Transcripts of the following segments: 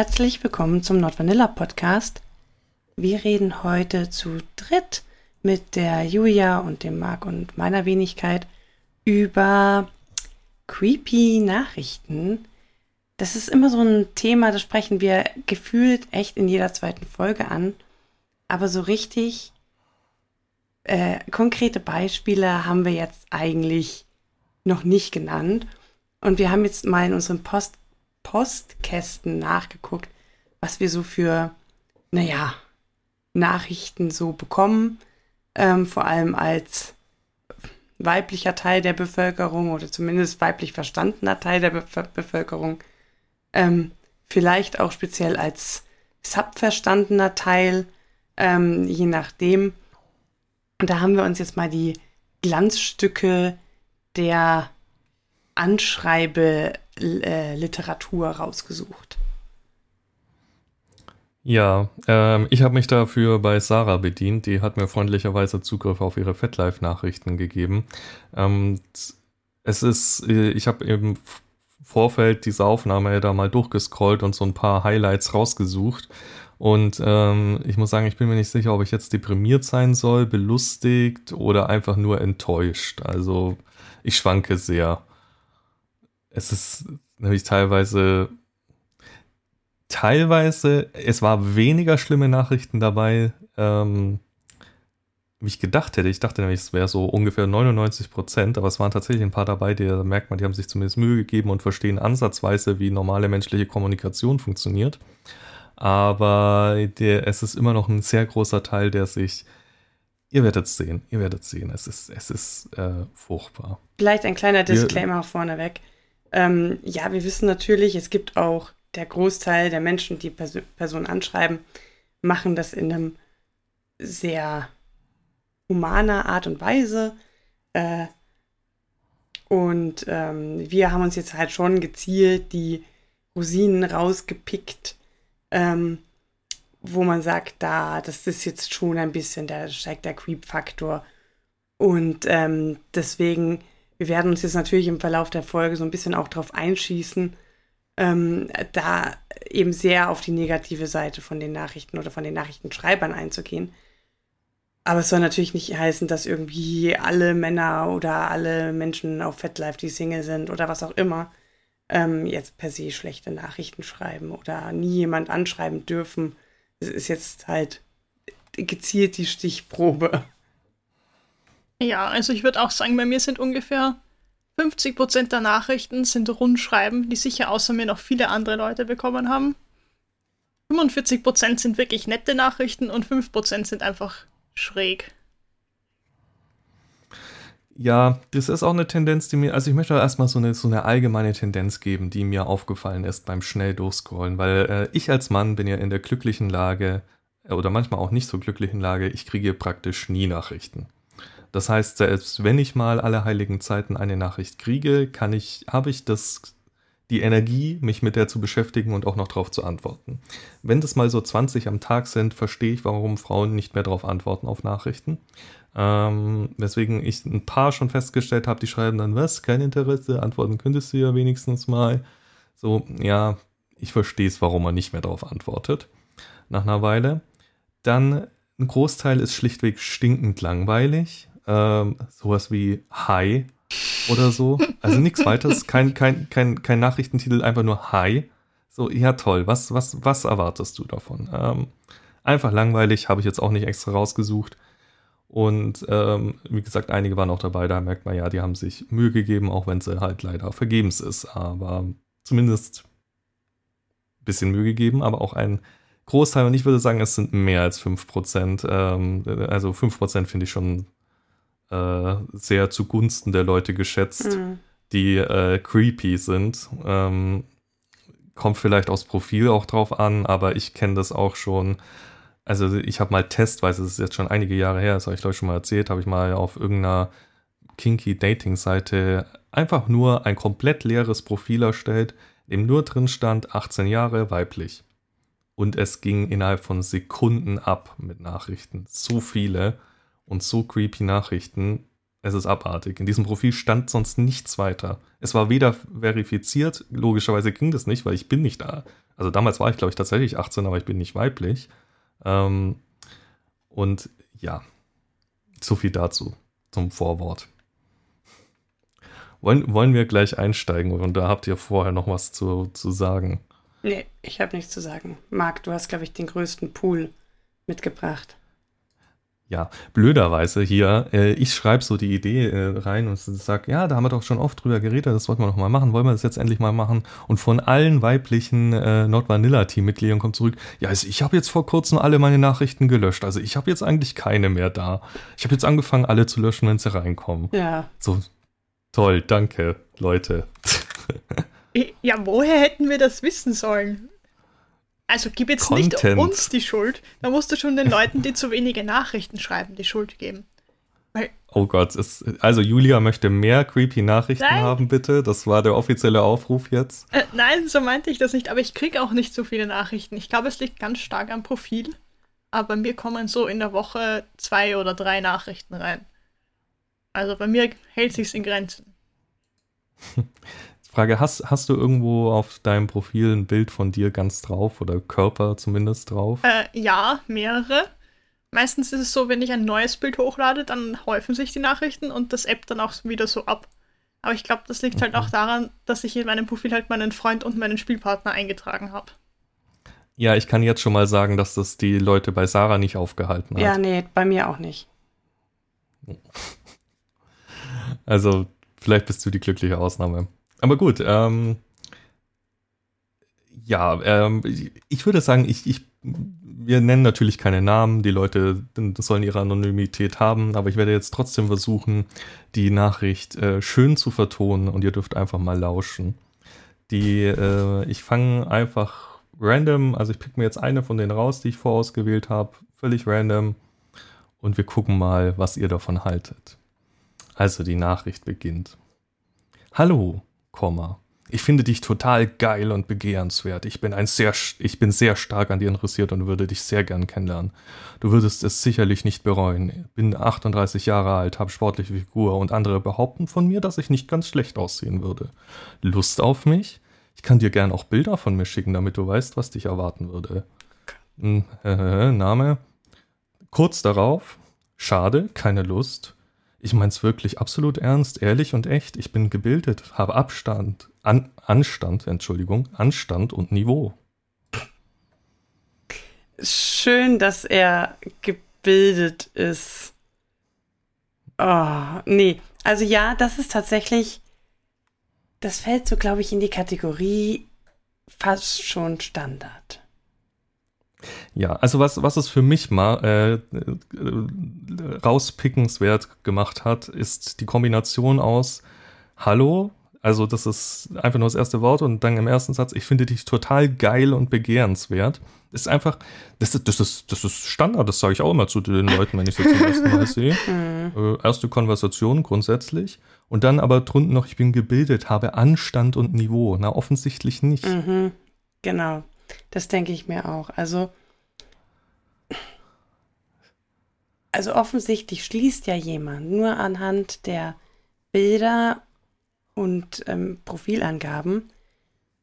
Herzlich willkommen zum Not Vanilla Podcast. Wir reden heute zu dritt mit der Julia und dem Marc und meiner Wenigkeit über creepy Nachrichten. Das ist immer so ein Thema, das sprechen wir gefühlt echt in jeder zweiten Folge an. Aber so richtig äh, konkrete Beispiele haben wir jetzt eigentlich noch nicht genannt. Und wir haben jetzt mal in unseren Post Postkästen nachgeguckt, was wir so für, naja, Nachrichten so bekommen. Ähm, vor allem als weiblicher Teil der Bevölkerung oder zumindest weiblich verstandener Teil der Be Bevölkerung. Ähm, vielleicht auch speziell als subverstandener Teil, ähm, je nachdem. Und da haben wir uns jetzt mal die Glanzstücke der Anschreibe-Literatur rausgesucht. Ja, ähm, ich habe mich dafür bei Sarah bedient. Die hat mir freundlicherweise Zugriff auf ihre FetLife-Nachrichten gegeben. Ähm, es ist, äh, ich habe im Vorfeld dieser Aufnahme da mal durchgescrollt und so ein paar Highlights rausgesucht. Und ähm, ich muss sagen, ich bin mir nicht sicher, ob ich jetzt deprimiert sein soll, belustigt oder einfach nur enttäuscht. Also ich schwanke sehr es ist nämlich teilweise, teilweise, es war weniger schlimme Nachrichten dabei, ähm, wie ich gedacht hätte. Ich dachte nämlich, es wäre so ungefähr 99 Prozent, aber es waren tatsächlich ein paar dabei, die da merkt man, die haben sich zumindest Mühe gegeben und verstehen ansatzweise, wie normale menschliche Kommunikation funktioniert. Aber der, es ist immer noch ein sehr großer Teil, der sich Ihr werdet es sehen, ihr werdet es sehen. Es ist, es ist äh, furchtbar. Vielleicht ein kleiner Disclaimer wir, vorneweg. Ähm, ja, wir wissen natürlich, es gibt auch der Großteil der Menschen, die Pers Personen anschreiben, machen das in einem sehr humaner Art und Weise. Äh, und ähm, wir haben uns jetzt halt schon gezielt die Rosinen rausgepickt, ähm, wo man sagt, da, das ist jetzt schon ein bisschen, da steigt der Creep-Faktor. Und ähm, deswegen wir werden uns jetzt natürlich im Verlauf der Folge so ein bisschen auch drauf einschießen, ähm, da eben sehr auf die negative Seite von den Nachrichten oder von den Nachrichtenschreibern einzugehen. Aber es soll natürlich nicht heißen, dass irgendwie alle Männer oder alle Menschen auf FetLife, die Single sind oder was auch immer, ähm, jetzt per se schlechte Nachrichten schreiben oder nie jemand anschreiben dürfen. Es ist jetzt halt gezielt die Stichprobe. Ja, also ich würde auch sagen, bei mir sind ungefähr 50% der Nachrichten sind Rundschreiben, die sicher außer mir noch viele andere Leute bekommen haben. 45% sind wirklich nette Nachrichten und 5% sind einfach schräg. Ja, das ist auch eine Tendenz, die mir, also ich möchte erstmal so eine, so eine allgemeine Tendenz geben, die mir aufgefallen ist beim schnell durchscrollen, weil äh, ich als Mann bin ja in der glücklichen Lage, äh, oder manchmal auch nicht so glücklichen Lage, ich kriege praktisch nie Nachrichten. Das heißt, selbst wenn ich mal alle heiligen Zeiten eine Nachricht kriege, kann ich, habe ich das, die Energie, mich mit der zu beschäftigen und auch noch darauf zu antworten. Wenn das mal so 20 am Tag sind, verstehe ich, warum Frauen nicht mehr darauf antworten auf Nachrichten. Ähm, weswegen ich ein paar schon festgestellt habe, die schreiben dann, was, kein Interesse, antworten könntest du ja wenigstens mal. So, ja, ich verstehe es, warum man nicht mehr darauf antwortet. Nach einer Weile. Dann ein Großteil ist schlichtweg stinkend langweilig ähm, sowas wie Hi oder so. Also nichts weiteres, kein, kein, kein, kein Nachrichtentitel, einfach nur Hi. So, ja toll, was, was, was erwartest du davon? Ähm, einfach langweilig, habe ich jetzt auch nicht extra rausgesucht. Und ähm, wie gesagt, einige waren auch dabei, da merkt man ja, die haben sich Mühe gegeben, auch wenn sie halt leider vergebens ist. Aber zumindest ein bisschen Mühe gegeben, aber auch ein Großteil, und ich würde sagen, es sind mehr als 5%. Ähm, also 5% finde ich schon äh, sehr zugunsten der Leute geschätzt, mhm. die äh, creepy sind. Ähm, kommt vielleicht aufs Profil auch drauf an, aber ich kenne das auch schon. Also ich habe mal testweise, das ist jetzt schon einige Jahre her, das habe ich ich schon mal erzählt, habe ich mal auf irgendeiner kinky Dating-Seite einfach nur ein komplett leeres Profil erstellt, in dem nur drin stand 18 Jahre weiblich. Und es ging innerhalb von Sekunden ab mit Nachrichten. So viele und so creepy Nachrichten. Es ist abartig. In diesem Profil stand sonst nichts weiter. Es war weder verifiziert, logischerweise ging das nicht, weil ich bin nicht da. Also damals war ich, glaube ich, tatsächlich 18, aber ich bin nicht weiblich. Ähm, und ja, so viel dazu, zum Vorwort. Wollen, wollen wir gleich einsteigen und da habt ihr vorher noch was zu, zu sagen? Nee, ich habe nichts zu sagen. Marc, du hast, glaube ich, den größten Pool mitgebracht. Ja, blöderweise hier, äh, ich schreibe so die Idee äh, rein und sage, ja, da haben wir doch schon oft drüber geredet, das wollten wir noch mal machen, wollen wir das jetzt endlich mal machen? Und von allen weiblichen äh, Not Vanilla Team-Mitgliedern kommt zurück, ja, also ich habe jetzt vor kurzem alle meine Nachrichten gelöscht, also ich habe jetzt eigentlich keine mehr da. Ich habe jetzt angefangen, alle zu löschen, wenn sie reinkommen. Ja. So, toll, danke, Leute. ja, woher hätten wir das wissen sollen? Also gib jetzt Content. nicht uns die Schuld. Da musst du schon den Leuten, die zu wenige Nachrichten schreiben, die Schuld geben. Weil oh Gott, es, also Julia möchte mehr creepy Nachrichten nein. haben, bitte. Das war der offizielle Aufruf jetzt. Äh, nein, so meinte ich das nicht, aber ich kriege auch nicht so viele Nachrichten. Ich glaube, es liegt ganz stark am Profil. Aber bei mir kommen so in der Woche zwei oder drei Nachrichten rein. Also bei mir hält sich's in Grenzen. Frage, hast, hast du irgendwo auf deinem Profil ein Bild von dir ganz drauf oder Körper zumindest drauf? Äh, ja, mehrere. Meistens ist es so, wenn ich ein neues Bild hochlade, dann häufen sich die Nachrichten und das App dann auch wieder so ab. Aber ich glaube, das liegt okay. halt auch daran, dass ich in meinem Profil halt meinen Freund und meinen Spielpartner eingetragen habe. Ja, ich kann jetzt schon mal sagen, dass das die Leute bei Sarah nicht aufgehalten hat. Ja, nee, bei mir auch nicht. Also, vielleicht bist du die glückliche Ausnahme. Aber gut, ähm, ja, ähm, ich würde sagen, ich, ich, wir nennen natürlich keine Namen, die Leute sollen ihre Anonymität haben, aber ich werde jetzt trotzdem versuchen, die Nachricht äh, schön zu vertonen und ihr dürft einfach mal lauschen. Die, äh, ich fange einfach random, also ich pick mir jetzt eine von denen raus, die ich vorausgewählt habe, völlig random und wir gucken mal, was ihr davon haltet. Also die Nachricht beginnt. Hallo, Komma. Ich finde dich total geil und begehrenswert. Ich bin ein sehr, ich bin sehr stark an dir interessiert und würde dich sehr gern kennenlernen. Du würdest es sicherlich nicht bereuen. Bin 38 Jahre alt, habe sportliche Figur und andere behaupten von mir, dass ich nicht ganz schlecht aussehen würde. Lust auf mich? Ich kann dir gern auch Bilder von mir schicken, damit du weißt, was dich erwarten würde. Hm, Name? Kurz darauf. Schade, keine Lust. Ich meine es wirklich absolut ernst, ehrlich und echt. Ich bin gebildet, habe Abstand, An Anstand, Entschuldigung, Anstand und Niveau. Schön, dass er gebildet ist. Oh, nee. Also ja, das ist tatsächlich, das fällt so, glaube ich, in die Kategorie fast schon Standard. Ja, also was, was es für mich mal äh, äh, rauspickenswert gemacht hat, ist die Kombination aus Hallo, also das ist einfach nur das erste Wort und dann im ersten Satz, ich finde dich total geil und begehrenswert. Das ist einfach, das ist, das ist, das ist Standard, das sage ich auch immer zu den Leuten, wenn ich sie zum ersten Mal sehe. Mhm. Äh, erste Konversation grundsätzlich. Und dann aber drunten noch, ich bin gebildet, habe Anstand und Niveau. Na, offensichtlich nicht. Mhm. Genau. Das denke ich mir auch. Also, also offensichtlich schließt ja jemand nur anhand der Bilder und ähm, Profilangaben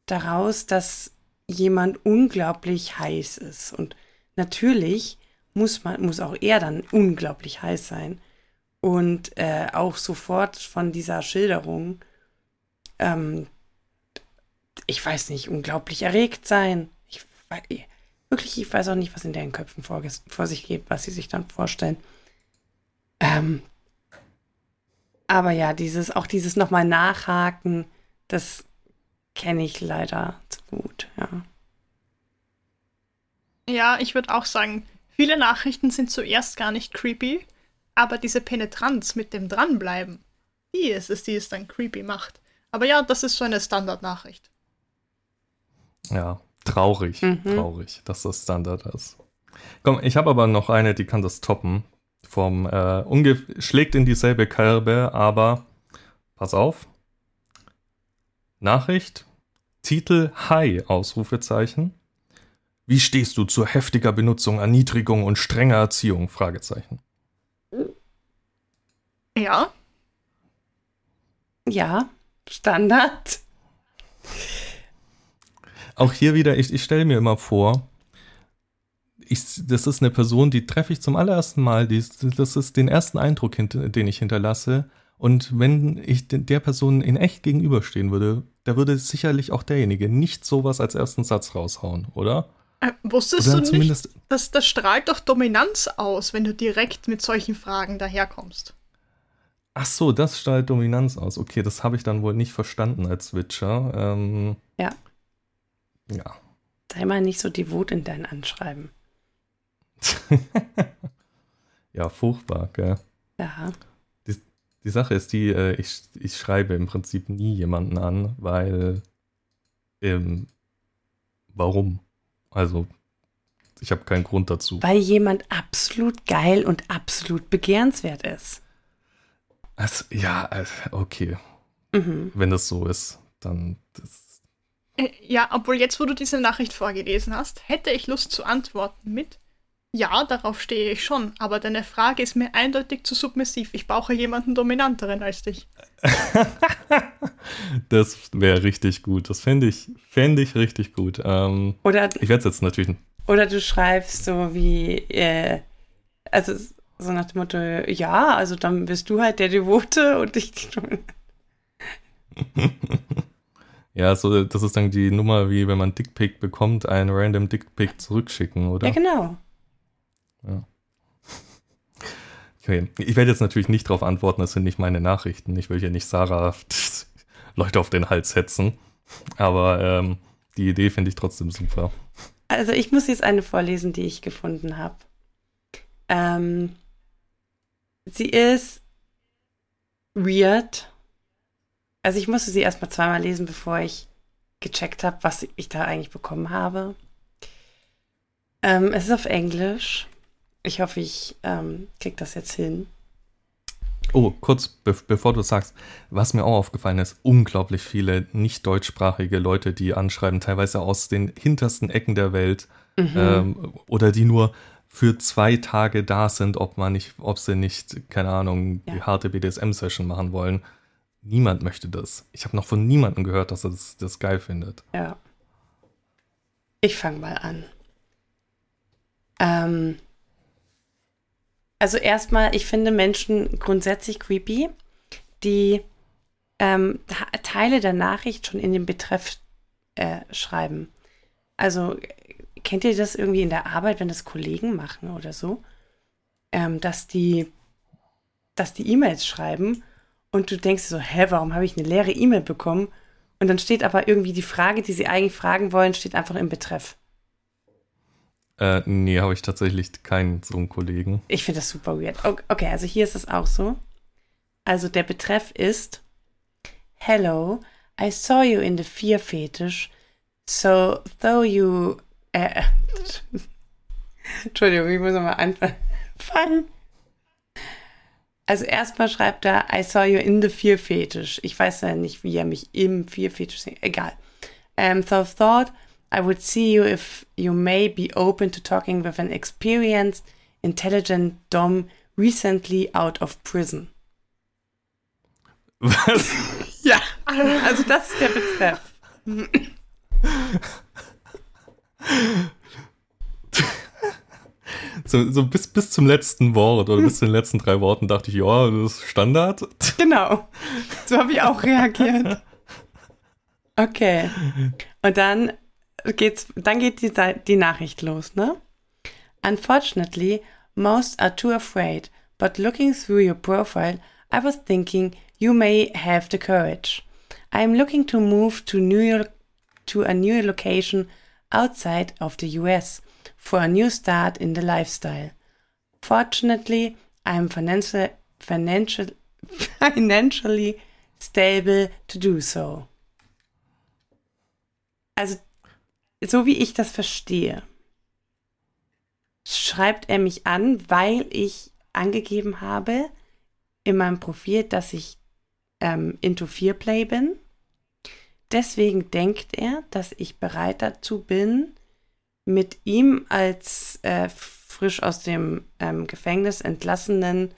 daraus, dass jemand unglaublich heiß ist. Und natürlich muss man, muss auch er dann unglaublich heiß sein. Und äh, auch sofort von dieser Schilderung, ähm, ich weiß nicht, unglaublich erregt sein wirklich, ich weiß auch nicht, was in deren Köpfen vor, vor sich geht, was sie sich dann vorstellen. Ähm, aber ja, dieses, auch dieses nochmal nachhaken, das kenne ich leider zu gut, ja. Ja, ich würde auch sagen, viele Nachrichten sind zuerst gar nicht creepy, aber diese Penetranz mit dem Dranbleiben, die ist es, die es dann creepy macht. Aber ja, das ist so eine Standardnachricht. Ja, Traurig, mhm. traurig, dass das Standard ist. Komm, ich habe aber noch eine, die kann das toppen. Vom äh, schlägt in dieselbe Kerbe, aber pass auf. Nachricht, Titel Hi, Ausrufezeichen. Wie stehst du zu heftiger Benutzung, Erniedrigung und strenger Erziehung? Fragezeichen. Ja, Ja, Standard. Auch hier wieder, ich, ich stelle mir immer vor, ich, das ist eine Person, die treffe ich zum allerersten Mal. Die, das ist den ersten Eindruck, den ich hinterlasse. Und wenn ich der Person in echt gegenüberstehen würde, da würde sicherlich auch derjenige nicht sowas als ersten Satz raushauen, oder? Äh, wusstest oder du nicht, dass das strahlt doch Dominanz aus, wenn du direkt mit solchen Fragen daherkommst? Ach so, das strahlt Dominanz aus. Okay, das habe ich dann wohl nicht verstanden als Switcher. Ähm, ja. Ja. Sei mal nicht so devot in dein Anschreiben. ja, furchtbar, gell? Ja. Die, die Sache ist die, äh, ich, ich schreibe im Prinzip nie jemanden an, weil ähm, warum? Also, ich habe keinen Grund dazu. Weil jemand absolut geil und absolut begehrenswert ist. Also, ja, okay. Mhm. Wenn das so ist, dann das. Äh, ja, obwohl jetzt, wo du diese Nachricht vorgelesen hast, hätte ich Lust zu antworten mit ja, darauf stehe ich schon, aber deine Frage ist mir eindeutig zu submissiv. Ich brauche jemanden dominanteren als dich. das wäre richtig gut. Das fände ich, fänd ich richtig gut. Ähm, oder, ich werde es jetzt natürlich. Oder du schreibst so wie, äh, also so nach dem Motto, ja, also dann bist du halt der Devote und ich. ja, so, das ist dann die Nummer, wie wenn man Dickpick bekommt, einen random Dickpick zurückschicken, oder? Ja, genau. Ja. Okay. Ich werde jetzt natürlich nicht darauf antworten, das sind nicht meine Nachrichten. Ich will hier nicht Sarah Leute auf den Hals setzen. Aber ähm, die Idee finde ich trotzdem super. Also ich muss jetzt eine vorlesen, die ich gefunden habe. Ähm, sie ist weird. Also ich musste sie erstmal zweimal lesen, bevor ich gecheckt habe, was ich da eigentlich bekommen habe. Ähm, es ist auf Englisch. Ich hoffe, ich ähm, krieg das jetzt hin. Oh, kurz be bevor du sagst, was mir auch aufgefallen ist, unglaublich viele nicht deutschsprachige Leute, die anschreiben, teilweise aus den hintersten Ecken der Welt mhm. ähm, oder die nur für zwei Tage da sind, ob man nicht, ob sie nicht, keine Ahnung, ja. die harte BDSM-Session machen wollen. Niemand möchte das. Ich habe noch von niemandem gehört, dass er das, das geil findet. Ja. Ich fange mal an. Ähm, also erstmal, ich finde Menschen grundsätzlich creepy, die ähm, Teile der Nachricht schon in den Betreff äh, schreiben. Also kennt ihr das irgendwie in der Arbeit, wenn das Kollegen machen oder so, ähm, dass die, dass die E-Mails schreiben und du denkst so, hä, warum habe ich eine leere E-Mail bekommen? Und dann steht aber irgendwie die Frage, die sie eigentlich fragen wollen, steht einfach im Betreff. Äh, nee, habe ich tatsächlich keinen so einen Kollegen. Ich finde das super weird. Okay, also hier ist es auch so. Also der Betreff ist Hello, I saw you in the fear fetish, so though you... Äh, Entschuldigung, ich muss nochmal anfangen. Also erstmal schreibt er, I saw you in the fear fetish. Ich weiß ja nicht, wie er mich im fear fetish sieht. Egal. Um, so thought I would see you if you may be open to talking with an experienced, intelligent Dom recently out of prison. Was? ja, also das ist der Betreff. So, so bis, bis zum letzten Wort oder bis zu den letzten drei Worten dachte ich, ja, das ist Standard. Genau. So habe ich auch reagiert. Okay. Und dann geht's, dann geht die, die Nachricht los, ne? Unfortunately, most are too afraid, but looking through your profile, I was thinking you may have the courage. I am looking to move to New York to a new location outside of the US for a new start in the lifestyle. Fortunately, I am financial, financial, financially stable to do so. Also so wie ich das verstehe, schreibt er mich an, weil ich angegeben habe in meinem Profil, dass ich ähm, into Fear Play bin. Deswegen denkt er, dass ich bereit dazu bin, mit ihm als äh, frisch aus dem ähm, Gefängnis entlassenen,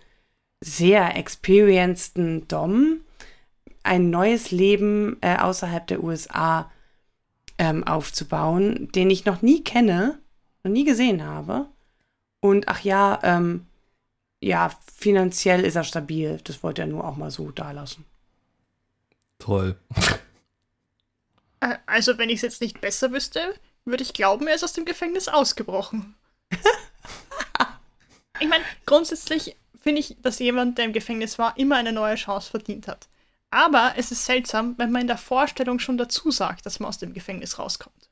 sehr experienceden Dom ein neues Leben äh, außerhalb der USA ähm, aufzubauen, den ich noch nie kenne, noch nie gesehen habe. Und ach ja, ähm, ja, finanziell ist er stabil. Das wollte er nur auch mal so da lassen. Toll. Äh, Also, wenn ich es jetzt nicht besser wüsste, würde ich glauben, er ist aus dem Gefängnis ausgebrochen. ich meine, grundsätzlich finde ich, dass jemand, der im Gefängnis war, immer eine neue Chance verdient hat. Aber es ist seltsam, wenn man in der Vorstellung schon dazu sagt, dass man aus dem Gefängnis rauskommt.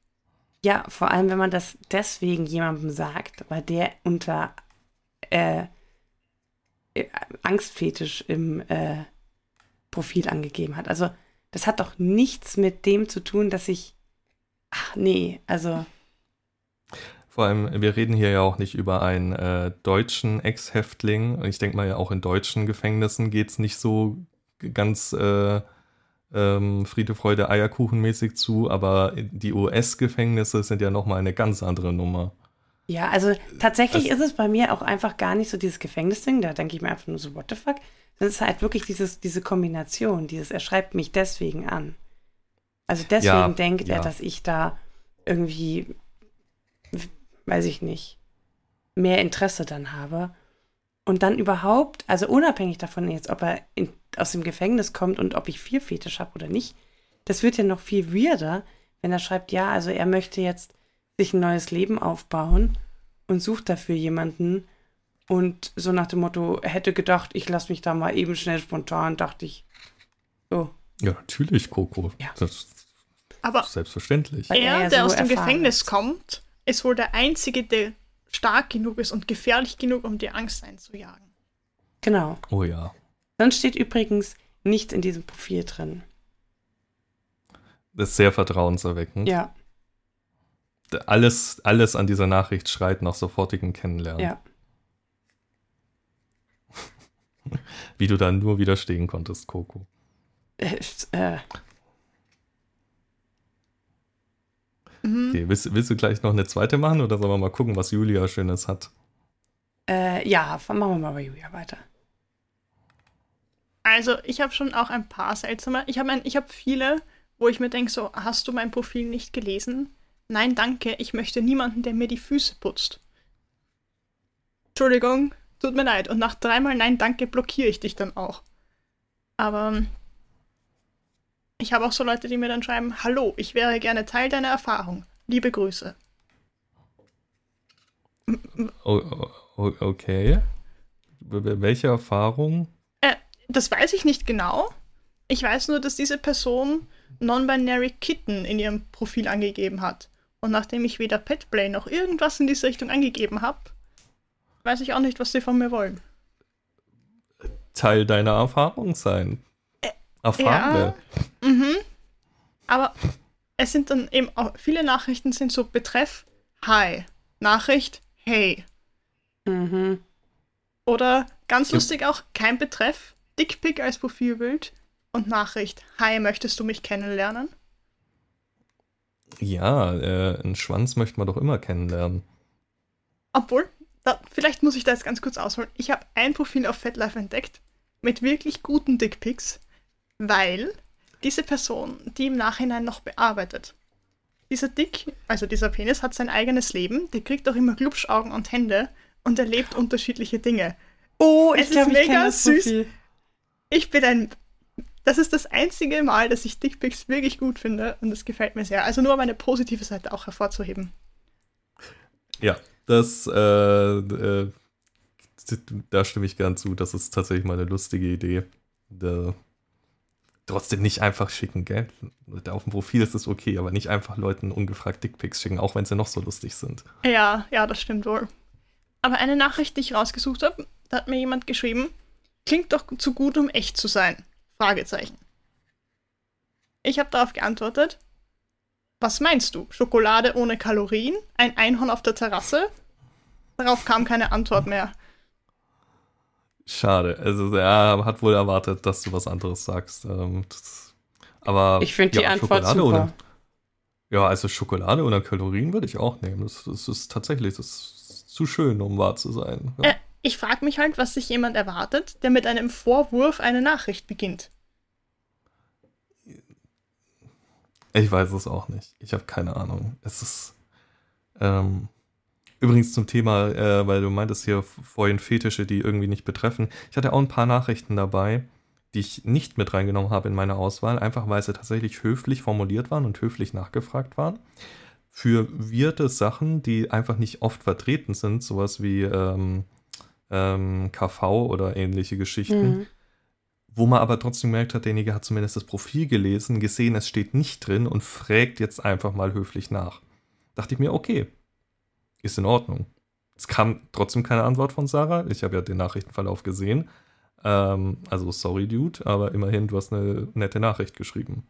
Ja, vor allem, wenn man das deswegen jemandem sagt, weil der unter äh, äh, Angstfetisch im äh, Profil angegeben hat. Also, das hat doch nichts mit dem zu tun, dass ich. Ach, nee, also. Vor allem, wir reden hier ja auch nicht über einen äh, deutschen Ex-Häftling. Ich denke mal, ja auch in deutschen Gefängnissen geht es nicht so ganz äh, ähm, Friede, Freude, Eierkuchenmäßig zu, aber die US-Gefängnisse sind ja nochmal eine ganz andere Nummer. Ja, also tatsächlich Das- ist es bei mir auch einfach gar nicht so dieses Gefängnisding. Da denke ich mir einfach nur so, what the fuck? Das ist halt wirklich dieses, diese Kombination, dieses, er schreibt mich deswegen an. Also deswegen Ja, denkt er, ja. dass ich da irgendwie, weiß ich nicht, mehr Interesse dann habe. Und dann überhaupt, also unabhängig davon jetzt, ob er in, aus dem Gefängnis kommt und ob ich viel Fetisch habe oder nicht, das wird ja noch viel weirder, wenn er schreibt, ja, also er möchte jetzt sich ein neues Leben aufbauen und sucht dafür jemanden. Und so nach dem Motto, er hätte gedacht, ich lasse mich da mal eben schnell spontan, dachte ich. So. Ja, natürlich, Coco. Ja. Das Aber selbstverständlich. Er er, der so aus dem Gefängnis ist. kommt, ist wohl der Einzige, der stark genug ist und gefährlich genug, um dir Angst einzujagen. Genau. Oh ja. Dann steht übrigens nichts in diesem Profil drin. Das ist sehr vertrauenserweckend. Ja, Alles, alles an dieser Nachricht schreit nach sofortigem Kennenlernen. ja. Wie du da nur widerstehen konntest, Coco. Äh, äh, Mhm. Okay, willst, willst du gleich noch eine zweite machen oder sollen wir mal gucken, was Julia Schönes hat? äh, ja, machen wir mal bei Julia weiter. Also, ich habe schon auch ein paar seltsame. Ich habe ich hab viele, wo ich mir denke, so, hast du mein Profil nicht gelesen? Nein, danke, ich möchte niemanden, der mir die Füße putzt. Entschuldigung, tut mir leid. Und nach dreimal Nein, danke blockiere ich dich dann auch. Aber ich habe auch so Leute, die mir dann schreiben, hallo, ich wäre gerne Teil deiner Erfahrung. Liebe Grüße. Oh, oh, okay. Welche Erfahrung? Äh, das weiß ich nicht genau. Ich weiß nur, dass diese Person Non-Binary Kitten in ihrem Profil angegeben hat. Und nachdem ich weder Petplay noch irgendwas in diese Richtung angegeben habe, weiß ich auch nicht, was sie von mir wollen. Teil deiner Erfahrung sein. Erfahre. Mhm. Aber es sind dann eben auch, viele Nachrichten sind so Betreff Hi. Nachricht Hey. Mhm. Oder ganz Ja. lustig auch kein Betreff, Dickpick als Profilbild und Nachricht Hi, möchtest du mich kennenlernen? Ja, äh, einen Schwanz möchte man doch immer kennenlernen. Obwohl, da, vielleicht muss ich da jetzt ganz kurz ausholen. Ich habe ein Profil auf FetLife entdeckt mit wirklich guten Dickpics, weil diese Person die im Nachhinein noch bearbeitet. Dieser Dick, also dieser Penis, hat sein eigenes Leben, der kriegt auch immer Glubschaugen und Hände und erlebt unterschiedliche Dinge. Oh, Es ich ist glaube, ich kenne das süß. Profil. Ich bin ein. Das ist das einzige Mal, dass ich Dickpics wirklich gut finde und das gefällt mir sehr. Also nur um eine positive Seite auch hervorzuheben. Ja, das, äh, äh, da stimme ich gern zu. Das ist tatsächlich mal eine lustige Idee. Da, trotzdem nicht einfach schicken, gell? Auf dem Profil ist es okay, aber nicht einfach Leuten ungefragt Dickpics schicken, auch wenn sie noch so lustig sind. Ja, ja, das stimmt wohl. Aber eine Nachricht, die ich rausgesucht habe, da hat mir jemand geschrieben, klingt doch zu gut, um echt zu sein. Fragezeichen. Ich habe darauf geantwortet, was meinst du? Schokolade ohne Kalorien? Ein Einhorn auf der Terrasse? Darauf kam keine Antwort mehr. Schade. Also er hat wohl erwartet, dass du was anderes sagst. Ähm, das, aber Ich finde die ja, Antwort Schokolade super. Ohne, ja, also Schokolade ohne Kalorien würde ich auch nehmen. Das, das ist tatsächlich das ist zu schön, um wahr zu sein. Ja. Äh, ich frage mich halt, was sich jemand erwartet, der mit einem Vorwurf eine Nachricht beginnt. Ich weiß es auch nicht. Ich habe keine Ahnung. Es ist. Ähm, übrigens zum Thema, äh, weil du meintest hier vorhin Fetische, die irgendwie nicht betreffen. Ich hatte auch ein paar Nachrichten dabei, die ich nicht mit reingenommen habe in meine Auswahl, einfach weil sie tatsächlich höflich formuliert waren und höflich nachgefragt waren. Für wirte Sachen, die einfach nicht oft vertreten sind, sowas wie ähm, ähm, KV oder ähnliche Geschichten. Mhm wo man aber trotzdem gemerkt hat, derjenige hat zumindest das Profil gelesen, gesehen, es steht nicht drin und fragt jetzt einfach mal höflich nach. Dachte ich mir, okay, ist in Ordnung. Es kam trotzdem keine Antwort von Sarah. Ich habe ja den Nachrichtenverlauf gesehen. Ähm, also sorry, Dude, aber immerhin, du hast eine nette Nachricht geschrieben.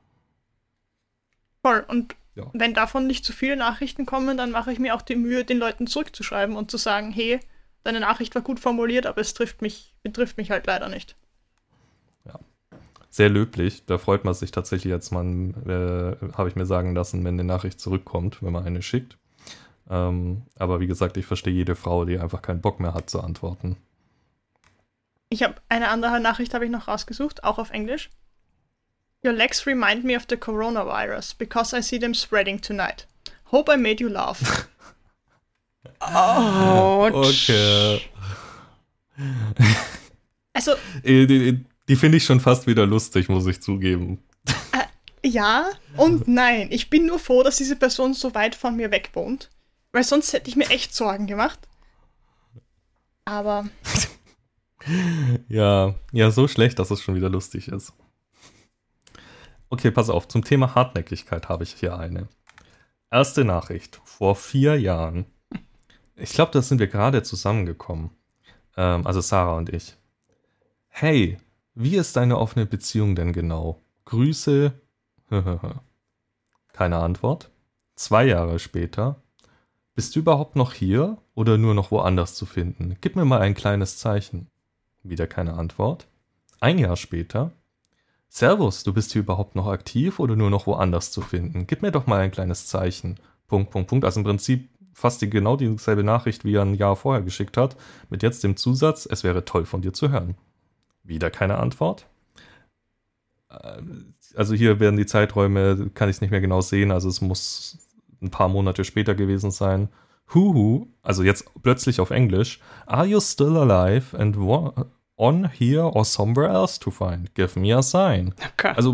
Voll. Und ja. wenn davon nicht zu viele Nachrichten kommen, dann mache ich mir auch die Mühe, den Leuten zurückzuschreiben und zu sagen, hey, deine Nachricht war gut formuliert, aber es trifft mich, betrifft mich halt leider nicht sehr löblich. Da freut man sich tatsächlich als Mann, äh, habe ich mir sagen lassen, wenn eine Nachricht zurückkommt, wenn man eine schickt. Ähm, aber wie gesagt, ich verstehe jede Frau, die einfach keinen Bock mehr hat zu antworten. Ich habe eine andere Nachricht habe ich noch rausgesucht, auch auf Englisch. Your legs remind me of the coronavirus because I see them spreading tonight. Hope I made you laugh. oh, okay. Also, äh, die finde ich schon fast wieder lustig, muss ich zugeben. Äh, ja und nein. Ich bin nur froh, dass diese Person so weit von mir weg wohnt. Weil sonst hätte ich mir echt Sorgen gemacht. Aber. ja, ja, so schlecht, dass es schon wieder lustig ist. Okay, pass auf. Zum Thema Hartnäckigkeit habe ich hier eine. Erste Nachricht. Vor vier Jahren. Ich glaube, da sind wir gerade zusammengekommen. Ähm, also Sarah und ich. Hey, wie ist deine offene Beziehung denn genau? Grüße. Keine Antwort. Zwei Jahre später. Bist du überhaupt noch hier oder nur noch woanders zu finden? Gib mir mal ein kleines Zeichen. Wieder keine Antwort. Ein Jahr später. Servus, du bist hier überhaupt noch aktiv oder nur noch woanders zu finden? Gib mir doch mal ein kleines Zeichen. Punkt, Punkt, Punkt. Also im Prinzip fast die, genau dieselbe Nachricht, wie er ein Jahr vorher geschickt hat, mit jetzt dem Zusatz, es wäre toll von dir zu hören. Wieder keine Antwort. Äh, also hier werden die Zeiträume, kann ich es nicht mehr genau sehen, also es muss ein paar Monate später gewesen sein. Huhu, also jetzt plötzlich auf Englisch. Are you still alive and on here or somewhere else to find? Give me a sign. Oh also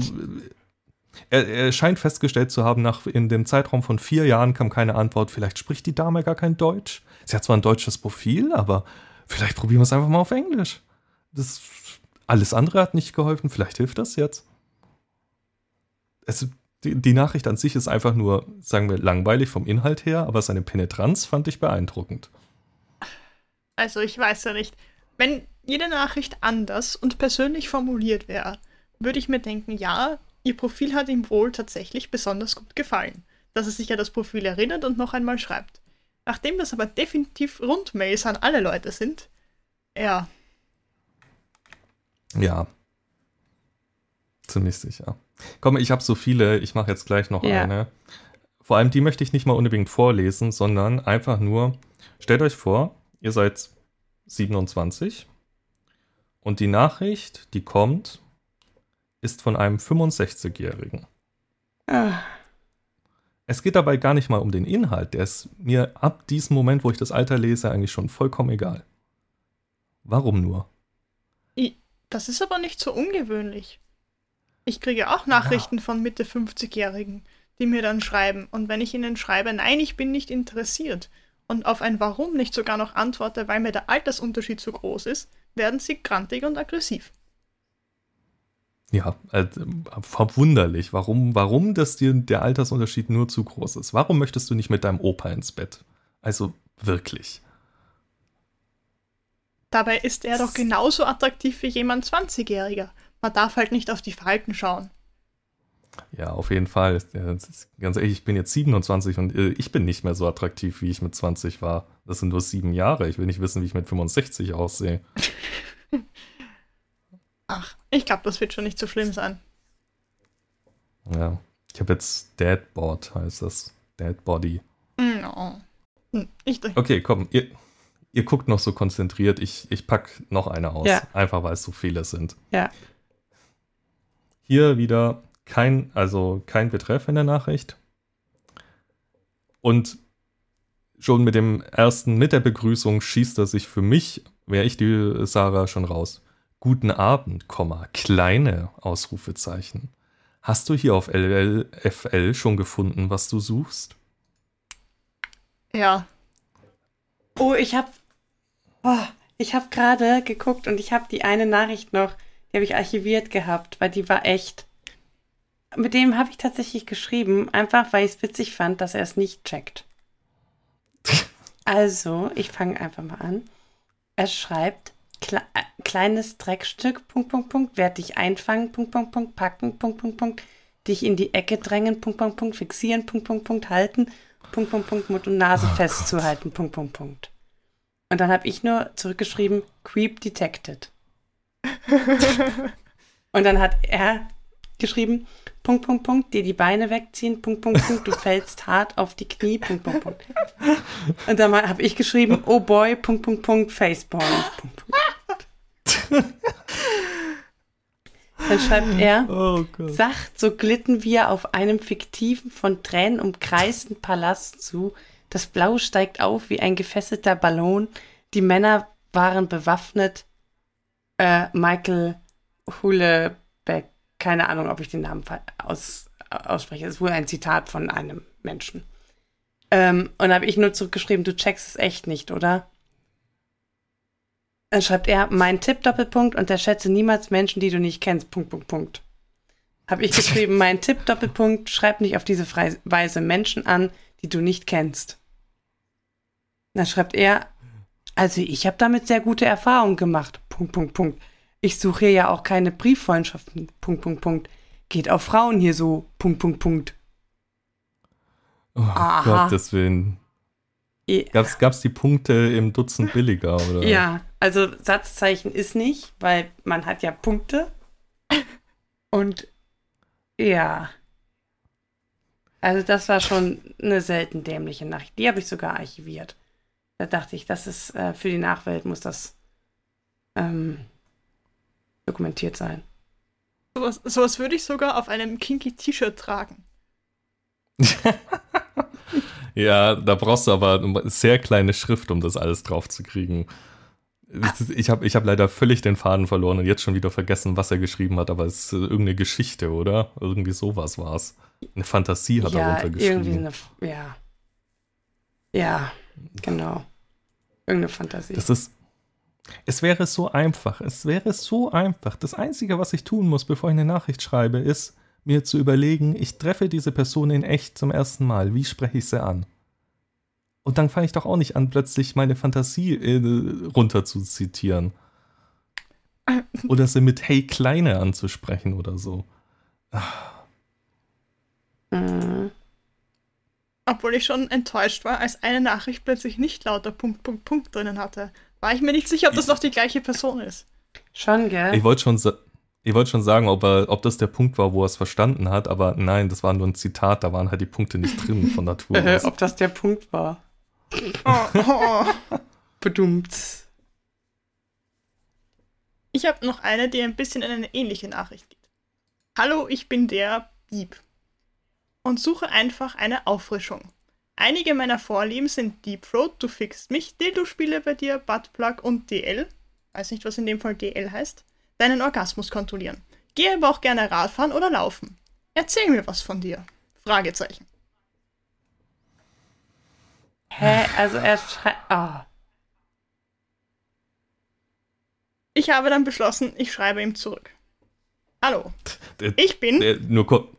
er, er, scheint festgestellt zu haben, nach in dem Zeitraum von vier Jahren kam keine Antwort. Vielleicht spricht die Dame gar kein Deutsch. Sie hat zwar ein deutsches Profil, aber vielleicht probieren wir es einfach mal auf Englisch. Das alles andere hat nicht geholfen. Vielleicht hilft das jetzt. Es, die, die, Nachricht an sich ist einfach nur, sagen wir, langweilig vom Inhalt her, aber seine Penetranz fand ich beeindruckend. Also ich weiß ja nicht. Wenn jede Nachricht anders und persönlich formuliert wäre, würde ich mir denken, ja, ihr Profil hat ihm wohl tatsächlich besonders gut gefallen. Dass er sich an das Profil erinnert und noch einmal schreibt. Nachdem das aber definitiv Rundmails an alle Leute sind, ja, ja. Ziemlich sicher. Komm, ich habe so viele, ich mache jetzt gleich noch ja. eine. Vor allem die möchte ich nicht mal unbedingt vorlesen, sondern einfach nur, stellt euch vor, ihr seid 27 und die Nachricht, die kommt, ist von einem 65-Jährigen. Ah. Es geht dabei gar nicht mal um den Inhalt, der ist mir ab diesem Moment, wo ich das Alter lese, eigentlich schon vollkommen egal. Warum nur? Das ist aber nicht so ungewöhnlich. Ich kriege auch Nachrichten ja. von Mitte 50-Jährigen, die mir dann schreiben. Und wenn ich ihnen schreibe, nein, ich bin nicht interessiert, und auf ein Warum nicht sogar noch antworte, weil mir der Altersunterschied zu groß ist, werden sie grantig und aggressiv. Ja, äh, verwunderlich. Warum, warum dass dir der Altersunterschied nur zu groß ist? Warum möchtest du nicht mit deinem Opa ins Bett? Also wirklich. Dabei ist er doch genauso attraktiv wie jemand 20-Jähriger. Man darf halt nicht auf die Verhalten schauen. Ja, auf jeden Fall. Ganz ehrlich, ich bin jetzt 27 und äh, ich bin nicht mehr so attraktiv, wie ich mit 20 war. Das sind nur sieben Jahre. Ich will nicht wissen, wie ich mit 65 aussehe. Ach, ich glaube, das wird schon nicht so schlimm sein. Ja, ich habe jetzt Deadboard, heißt das. Dead Body. No. Hm, ich okay, komm, ihr, ihr guckt noch so konzentriert. Ich, ich pack noch eine aus. Ja. Einfach weil es so viele sind. Ja. Hier wieder kein, also kein Betreff in der Nachricht. Und schon mit dem ersten, mit der Begrüßung schießt er sich für mich, wäre ich die Sarah schon raus. Guten Abend, Komma, kleine Ausrufezeichen. Hast du hier auf LLFL schon gefunden, was du suchst? Ja. Oh, ich habe oh, ich habe gerade geguckt und ich habe die eine Nachricht noch, die habe ich archiviert gehabt, weil die war echt. Mit dem habe ich tatsächlich geschrieben, einfach weil ich es witzig fand, dass er es nicht checkt. Also, ich fange einfach mal an. Er schreibt, Kle äh, kleines Dreckstück, Punkt, Punkt, Punkt, werd dich einfangen, Punkt, Punkt, Punkt, packen, Punkt, Punkt, Punkt, dich in die Ecke drängen, Punkt, Punkt, Punkt, fixieren, Punkt, Punkt, Punkt, halten, Punkt, Punkt, Punkt, Mund und Nase oh festzuhalten. Punkt, Punkt, Punkt. Und dann habe ich nur zurückgeschrieben, Creep detected. und dann hat er geschrieben, Punkt, Punkt, Punkt, dir die Beine wegziehen, Punkt, Punkt, Punkt, du fällst hart auf die Knie, Punkt, Punkt, Punkt. Und dann habe ich geschrieben, oh boy, Punkt, Punkt, Punkt, Facepalm, Punkt, Punkt. Dann schreibt er, oh sacht, so glitten wir auf einem fiktiven, von Tränen umkreisten Palast zu. Das Blau steigt auf wie ein gefesselter Ballon. Die Männer waren bewaffnet. Äh, Michael Hulebeck keine Ahnung, ob ich den Namen aus, ausspreche. Ist wohl ein Zitat von einem Menschen. Ähm, und habe ich nur zurückgeschrieben, du checkst es echt nicht, oder? Dann schreibt er, mein Tipp, Doppelpunkt, unterschätze niemals Menschen, die du nicht kennst, Punkt, Punkt, Punkt. Habe ich geschrieben, mein Tipp, Doppelpunkt, schreib nicht auf diese Weise Menschen an, die du nicht kennst. Dann schreibt er, also ich habe damit sehr gute Erfahrungen gemacht, Punkt, Punkt, Punkt. Ich suche ja auch keine Brieffreundschaften. Punkt, Punkt, Punkt. Geht auf Frauen hier so. Punkt, Punkt, Punkt. Oh Aha. Gottes Willen. Gab's, gab's die Punkte im Dutzend billiger, oder? Ja, also Satzzeichen ist nicht, weil man hat ja Punkte. Und ja. Also das war schon eine selten dämliche Nachricht. Die habe ich sogar archiviert. Da dachte ich, das ist äh, für die Nachwelt muss das ähm, dokumentiert sein. Sowas, sowas würde ich sogar auf einem kinky T-Shirt tragen. ja, da brauchst du aber eine sehr kleine Schrift, um das alles drauf zu kriegen. Ich habe ich hab leider völlig den Faden verloren und jetzt schon wieder vergessen, was er geschrieben hat, aber es ist irgendeine Geschichte, oder? Irgendwie sowas war es. Eine Fantasie hat ja, er runtergeschrieben. Irgendwie eine, ja. Ja, genau. Irgendeine Fantasie. Das ist, es wäre so einfach. Es wäre so einfach. Das Einzige, was ich tun muss, bevor ich eine Nachricht schreibe, ist, mir zu überlegen, ich treffe diese Person in echt zum ersten Mal. Wie spreche ich sie an? Und dann fange ich doch auch nicht an, plötzlich meine Fantasie äh, runter zu zitieren. Oder sie mit Hey Kleine anzusprechen oder so. Mhm. Obwohl ich schon enttäuscht war, als eine Nachricht plötzlich nicht lauter Punkt, Punkt, Punkt drinnen hatte. War ich mir nicht sicher, ob das noch die gleiche Person ist. Schon, gell? Ich wollte schon, ich wollt schon sagen, ob, er, ob das der Punkt war, wo er es verstanden hat, aber nein, das war nur ein Zitat, da waren halt die Punkte nicht drin von Natur äh, aus. ob das der Punkt war. Oh, oh. Bedummt. Ich habe noch eine, die ein bisschen in eine ähnliche Nachricht geht. Hallo, ich bin der Bieb und suche einfach eine Auffrischung. Einige meiner Vorlieben sind Deep Throat, Du fixst mich, Dildo-Spiele bei dir, Buttplug und DL. Weiß nicht, was in dem Fall DL heißt. Deinen Orgasmus kontrollieren. Gehe aber auch gerne Radfahren oder laufen. Erzähl mir was von dir. Fragezeichen. Hä? Also er schreibt. Oh. Ich habe dann beschlossen, ich schreibe ihm zurück. Hallo. Ich bin. nur kurz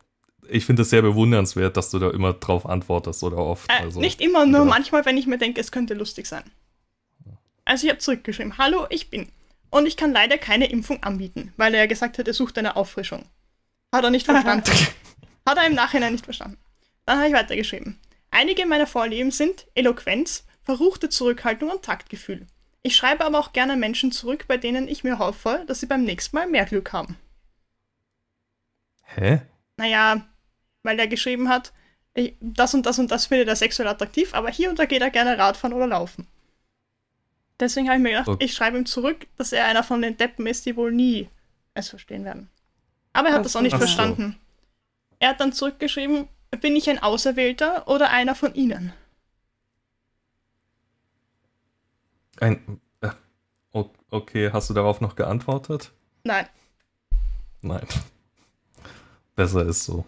ich finde es sehr bewundernswert, dass du da immer drauf antwortest oder oft. Äh, also, nicht immer, nur ja. manchmal, wenn ich mir denke, es könnte lustig sein. Also ich habe zurückgeschrieben, hallo, ich bin. Und ich kann leider keine Impfung anbieten, weil er ja gesagt hat, er sucht eine Auffrischung. Hat er nicht verstanden. hat er im Nachhinein nicht verstanden. Dann habe ich weitergeschrieben. Einige meiner Vorlieben sind Eloquenz, verruchte Zurückhaltung und Taktgefühl. Ich schreibe aber auch gerne Menschen zurück, bei denen ich mir hoffe, dass sie beim nächsten Mal mehr Glück haben. Hä? Naja, weil er geschrieben hat, ich, das und das und das findet er sexuell attraktiv, aber hier und da geht er gerne Radfahren oder laufen. Deswegen habe ich mir gedacht, okay. ich schreibe ihm zurück, dass er einer von den Deppen ist, die wohl nie es verstehen werden. Aber er hat Ach, das auch nicht verstanden. Er hat dann zurückgeschrieben, bin ich ein Auserwählter oder einer von Ihnen? Ein. Äh, okay, hast du darauf noch geantwortet? Nein. Nein. Besser ist so.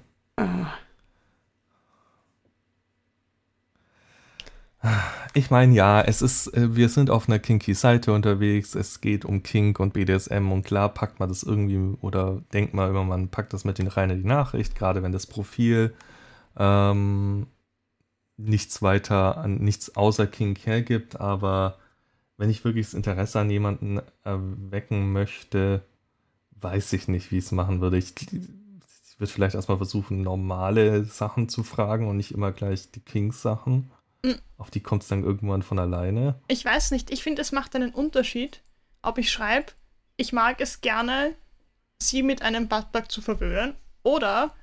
Ich meine, ja, es ist, äh, wir sind auf einer kinky Seite unterwegs, es geht um Kink und BDSM und klar packt man das irgendwie oder denkt mal immer, man packt das mit den rein in die Nachricht, gerade wenn das Profil ähm, nichts weiter an nichts außer Kink hergibt, aber wenn ich wirklich das Interesse an jemanden erwecken möchte, weiß ich nicht, wie ich es machen würde. Ich, ich würde vielleicht erstmal versuchen, normale Sachen zu fragen und nicht immer gleich die Kings-Sachen. Mhm. Auf die kommt es dann irgendwann von alleine. Ich weiß nicht, ich finde, es macht einen Unterschied, ob ich schreibe, ich mag es gerne, sie mit einem Buttplug zu verwöhnen oder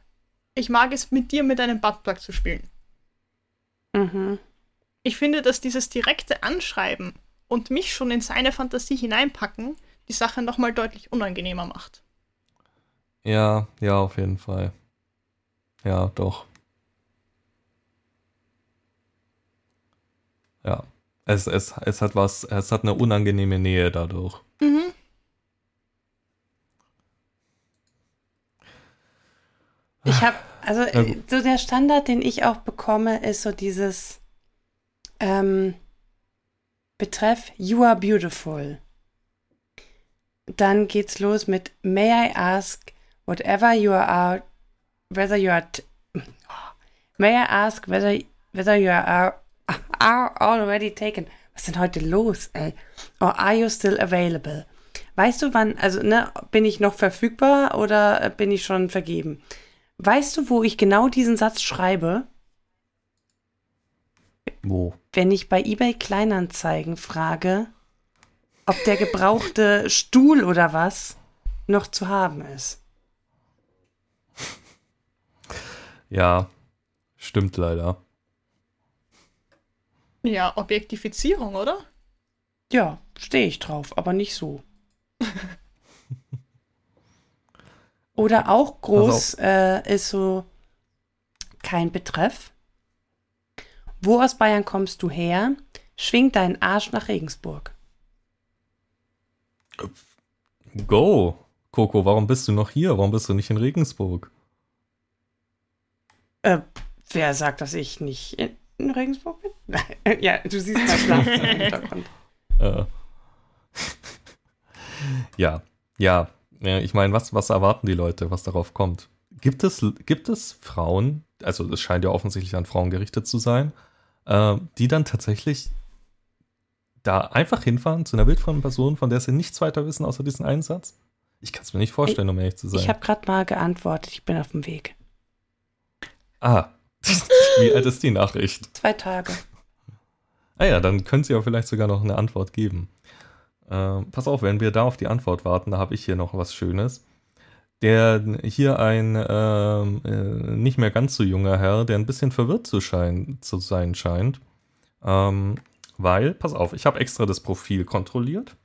ich mag es mit dir mit einem Buttplug zu spielen. Mhm. Ich finde, dass dieses direkte Anschreiben und mich schon in seine Fantasie hineinpacken, die Sache nochmal deutlich unangenehmer macht. Ja, ja, auf jeden Fall. Ja, doch. Ja. Es, es, es hat was, es hat eine unangenehme Nähe dadurch. Mhm. Ich habe, also äh, so der Standard, den ich auch bekomme, ist so dieses ähm, Betreff You are beautiful. Dann geht's los mit May I ask whatever you are, whether you are, May I ask whether whether you are are already taken. Was ist denn heute los, ey? Or are you still available? Weißt du, wann, also, ne, bin ich noch verfügbar oder bin ich schon vergeben? Weißt du, wo ich genau diesen Satz schreibe? Wo? Wenn ich bei eBay Kleinanzeigen frage, ob der gebrauchte Stuhl oder was noch zu haben ist. Ja, stimmt leider. Ja, Objektifizierung, oder? Ja, stehe ich drauf, aber nicht so. Oder auch groß äh, ist so kein Betreff. Wo aus Bayern kommst du her? Schwing deinen Arsch nach Regensburg. Go! Coco, warum bist du noch hier? Warum bist du nicht in Regensburg? Äh, wer sagt, dass ich nicht in, Regensburg bin? ja, du siehst mein Schlafzimmer im Hintergrund. Äh. ja, ja. Ja, Ich meine, was, was erwarten die Leute, was darauf kommt? Gibt es, gibt es Frauen, also es scheint ja offensichtlich an Frauen gerichtet zu sein, äh, die dann tatsächlich da einfach hinfahren zu einer wildfremden Person, von der sie nichts weiter wissen außer diesen einen Satz? Ich kann es mir nicht vorstellen, um ehrlich zu sein. Ich habe gerade mal geantwortet, ich bin auf dem Weg. Ah, wie alt ist die Nachricht? Zwei Tage. Ah ja, dann können Sie ja vielleicht sogar noch eine Antwort geben. Ähm, pass auf, wenn wir da auf die Antwort warten, da habe ich hier noch was Schönes. Der hier ein ähm, äh, nicht mehr ganz so junger Herr, der ein bisschen verwirrt zu, schein, zu sein scheint. Ähm, weil, pass auf, ich habe extra das Profil kontrolliert.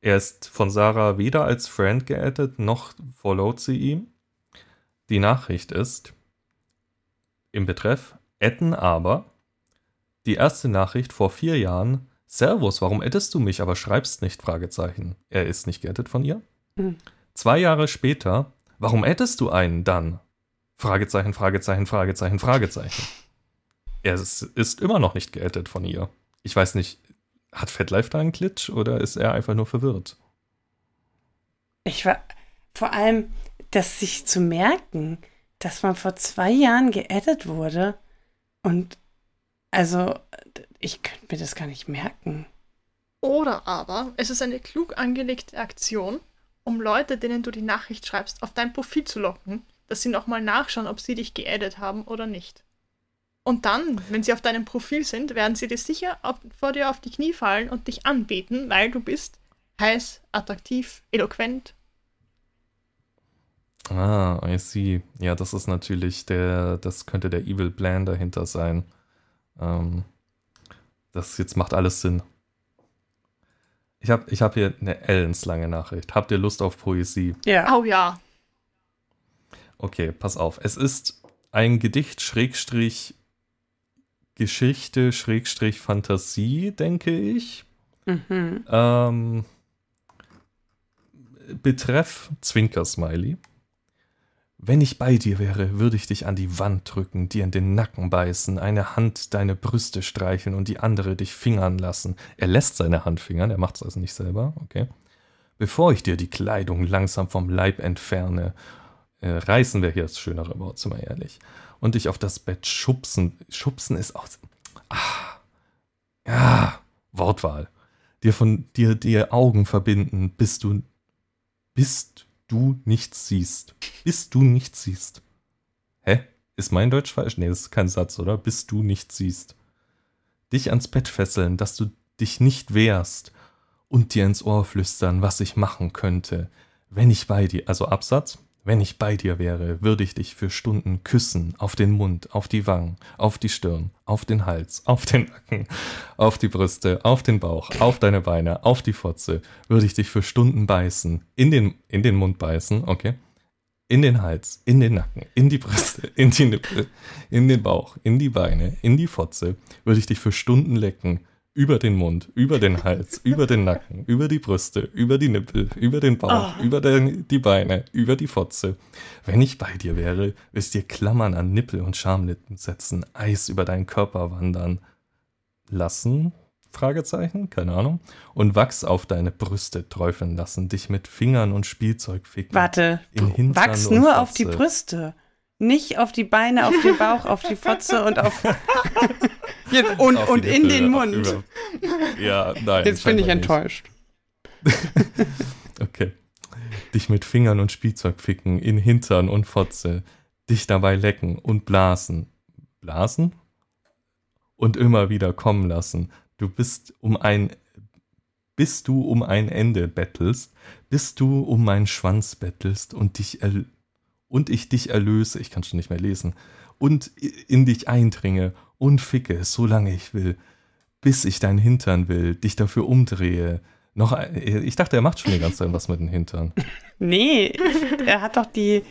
Er ist von Sarah weder als Friend geaddet, noch followt sie ihm. Die Nachricht ist im Betreff adden aber die erste Nachricht vor vier Jahren. Servus, warum addest du mich, aber schreibst nicht? Fragezeichen. Er ist nicht geaddet von ihr. Hm. Zwei Jahre später, warum addest du einen dann? Fragezeichen, Fragezeichen, Fragezeichen, Fragezeichen. Er ist, ist immer noch nicht geaddet von ihr. Ich weiß nicht, hat FatLife da einen Glitch oder ist er einfach nur verwirrt? Ich war vor allem, dass sich zu merken, dass man vor zwei Jahren geaddet wurde und also ich könnte mir das gar nicht merken. Oder aber es ist eine klug angelegte Aktion, um Leute, denen du die Nachricht schreibst, auf dein Profil zu locken, dass sie nochmal nachschauen, ob sie dich geaddet haben oder nicht. Und dann, wenn sie auf deinem Profil sind, werden sie dir sicher auf, vor dir auf die Knie fallen und dich anbeten, weil du bist heiß, attraktiv, eloquent. Ah, I see. Ja, das ist natürlich der, das könnte der Evil Plan dahinter sein. Ähm, das jetzt macht alles Sinn. Ich habe ich hab hier eine ellenslange Nachricht. Habt ihr Lust auf Poesie? Ja. Oh ja. Okay, pass auf. Es ist ein Gedicht Schrägstrich Geschichte Schrägstrich Fantasie, denke ich. Mhm. Ähm, betreff Zwinker-Smiley. Wenn ich bei dir wäre, würde ich dich an die Wand drücken, dir in den Nacken beißen, eine Hand deine Brüste streicheln und die andere dich fingern lassen. Er lässt seine Hand fingern, er macht es also nicht selber, okay. Bevor ich dir die Kleidung langsam vom Leib entferne, äh, reißen wir hier das schönere Wort, sind wir ehrlich, und dich auf das Bett schubsen. Schubsen ist auch. Ah, ja, Wortwahl. Dir von dir dir Augen verbinden, bis du bist du nichts siehst. Bis du nichts siehst. Hä? Ist mein Deutsch falsch? Nee, das ist kein Satz, oder? Bis du nichts siehst. Dich ans Bett fesseln, dass du dich nicht wehrst und dir ins Ohr flüstern, was ich machen könnte, wenn ich bei dir, also Absatz, wenn ich bei dir wäre, würde ich dich für Stunden küssen, auf den Mund, auf die Wangen, auf die Stirn, auf den Hals, auf den Nacken, auf die Brüste, auf den Bauch, auf deine Beine, auf die Fotze, würde ich dich für Stunden beißen, in den, in den Mund beißen, okay? In den Hals, in den Nacken, in die Brüste, in die Nippel, in den Bauch, in die Beine, in die Fotze, würde ich dich für Stunden lecken, über den Mund, über den Hals, über den Nacken, über die Brüste, über die Nippel, über den Bauch, Oh. über den, die Beine, über die Fotze. Wenn ich bei dir wäre, wirst dir Klammern an Nippel und Schamlippen setzen, Eis über deinen Körper wandern lassen, Fragezeichen, keine Ahnung, und Wachs auf deine Brüste träufeln lassen, dich mit Fingern und Spielzeug ficken. Warte, und nur auf die Fotze. Brüste. Nicht auf die Beine, auf den Bauch, auf die Fotze und auf. Jetzt, und Auf und in den Mund. Über, ja, nein. Jetzt bin ich nicht. enttäuscht. Okay. Dich mit Fingern und Spielzeug ficken, in Hintern und Fotze, dich dabei lecken und blasen. Blasen? Und immer wieder kommen lassen. Du bist um ein bis du um ein Ende bettelst, bis du um meinen Schwanz bettelst und dich erl und ich dich erlöse, ich kann schon nicht mehr lesen, und in dich eindringe und ficke, solange ich will, bis ich dein Hintern will, dich dafür umdrehe. Noch, ein- ich dachte, er macht schon die ganze Zeit was mit dem Hintern. Nee, er hat doch die,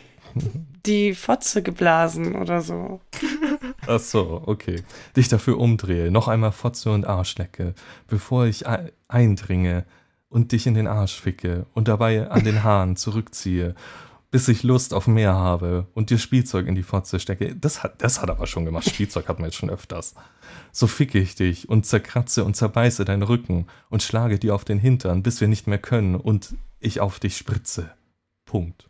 die Fotze geblasen oder so. Ach so, okay. Dich dafür umdrehe, noch einmal Fotze und Arsch lecke, bevor ich ei- eindringe und dich in den Arsch ficke und dabei an den Haaren zurückziehe, bis ich Lust auf mehr habe und dir Spielzeug in die Fotze stecke. Das hat, das hat aber schon gemacht. Spielzeug hatten wir jetzt schon öfters. So ficke ich dich und zerkratze und zerbeiße deinen Rücken und schlage dir auf den Hintern, bis wir nicht mehr können und ich auf dich spritze. Punkt.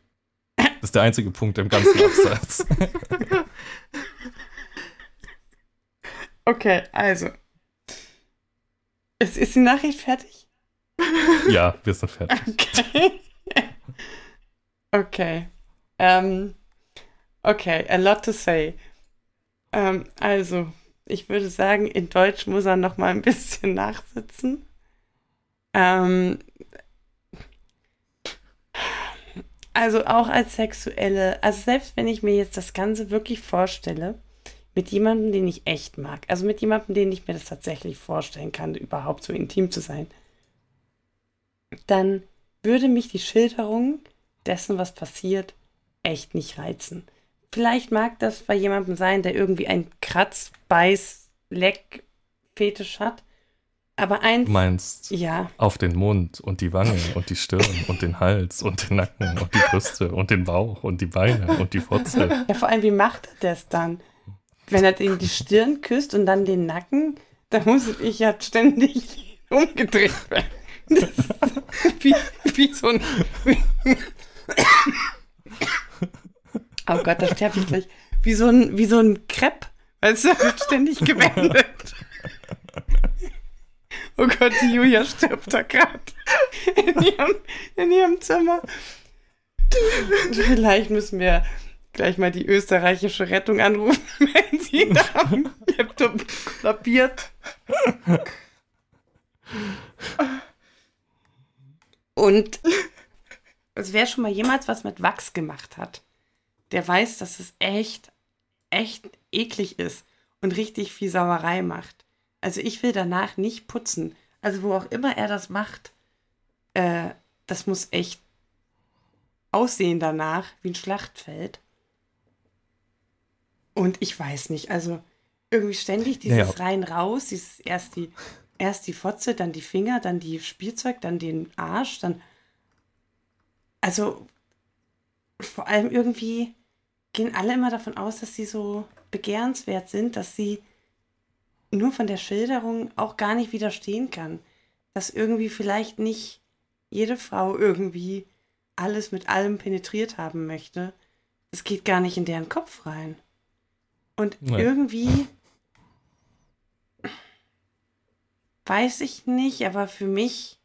Das ist der einzige Punkt im ganzen Absatz. Okay, also. Ist, ist die Nachricht fertig? ja, wir sind fertig. Okay. Okay. Ähm, okay, a lot to say. Ähm, also, ich würde sagen, in Deutsch muss er noch mal ein bisschen nachsitzen. Ähm, also auch als Sexuelle, also selbst wenn ich mir jetzt das Ganze wirklich vorstelle, mit jemandem, den ich echt mag, also mit jemandem, den ich mir das tatsächlich vorstellen kann, überhaupt so intim zu sein, dann würde mich die Schilderung dessen, was passiert, echt nicht reizen. Vielleicht mag das bei jemandem sein, der irgendwie einen Kratz, Beiß, Leck, Fetisch hat. Aber eins, Du meinst ja, auf den Mund und die Wangen und die Stirn und den Hals und den Nacken und die Brüste und den Bauch und die Beine und die Fotze. ja, vor allem, wie macht er das dann? Wenn er den die Stirn küsst und dann den Nacken, dann muss ich ja ständig umgedreht werden. Das ist wie, wie so ein. Oh Gott, da sterbe ich gleich. Wie so ein, wie so ein Crepe. Weißt du, wird ständig gewendet. Oh Gott, die Julia stirbt da gerade. In ihrem, in ihrem Zimmer. Vielleicht müssen wir gleich mal die österreichische Rettung anrufen, wenn sie da am Laptop kollabiert. Und also wer schon mal jemals was mit Wachs gemacht hat, der weiß, dass es echt, echt eklig ist und richtig viel Sauerei macht. Also ich will danach nicht putzen. Also wo auch immer er das macht, äh, das muss echt aussehen danach wie ein Schlachtfeld. Und ich weiß nicht, also irgendwie ständig dieses Ja. rein raus, dieses erst die, erst die Fotze, dann die Finger, dann die Spielzeug, dann den Arsch, dann. Also vor allem irgendwie gehen alle immer davon aus, dass sie so begehrenswert sind, dass sie nur von der Schilderung auch gar nicht widerstehen kann. Dass irgendwie vielleicht nicht jede Frau irgendwie alles mit allem penetriert haben möchte. Das geht gar nicht in deren Kopf rein. Und Nee. irgendwie weiß ich nicht, aber für mich,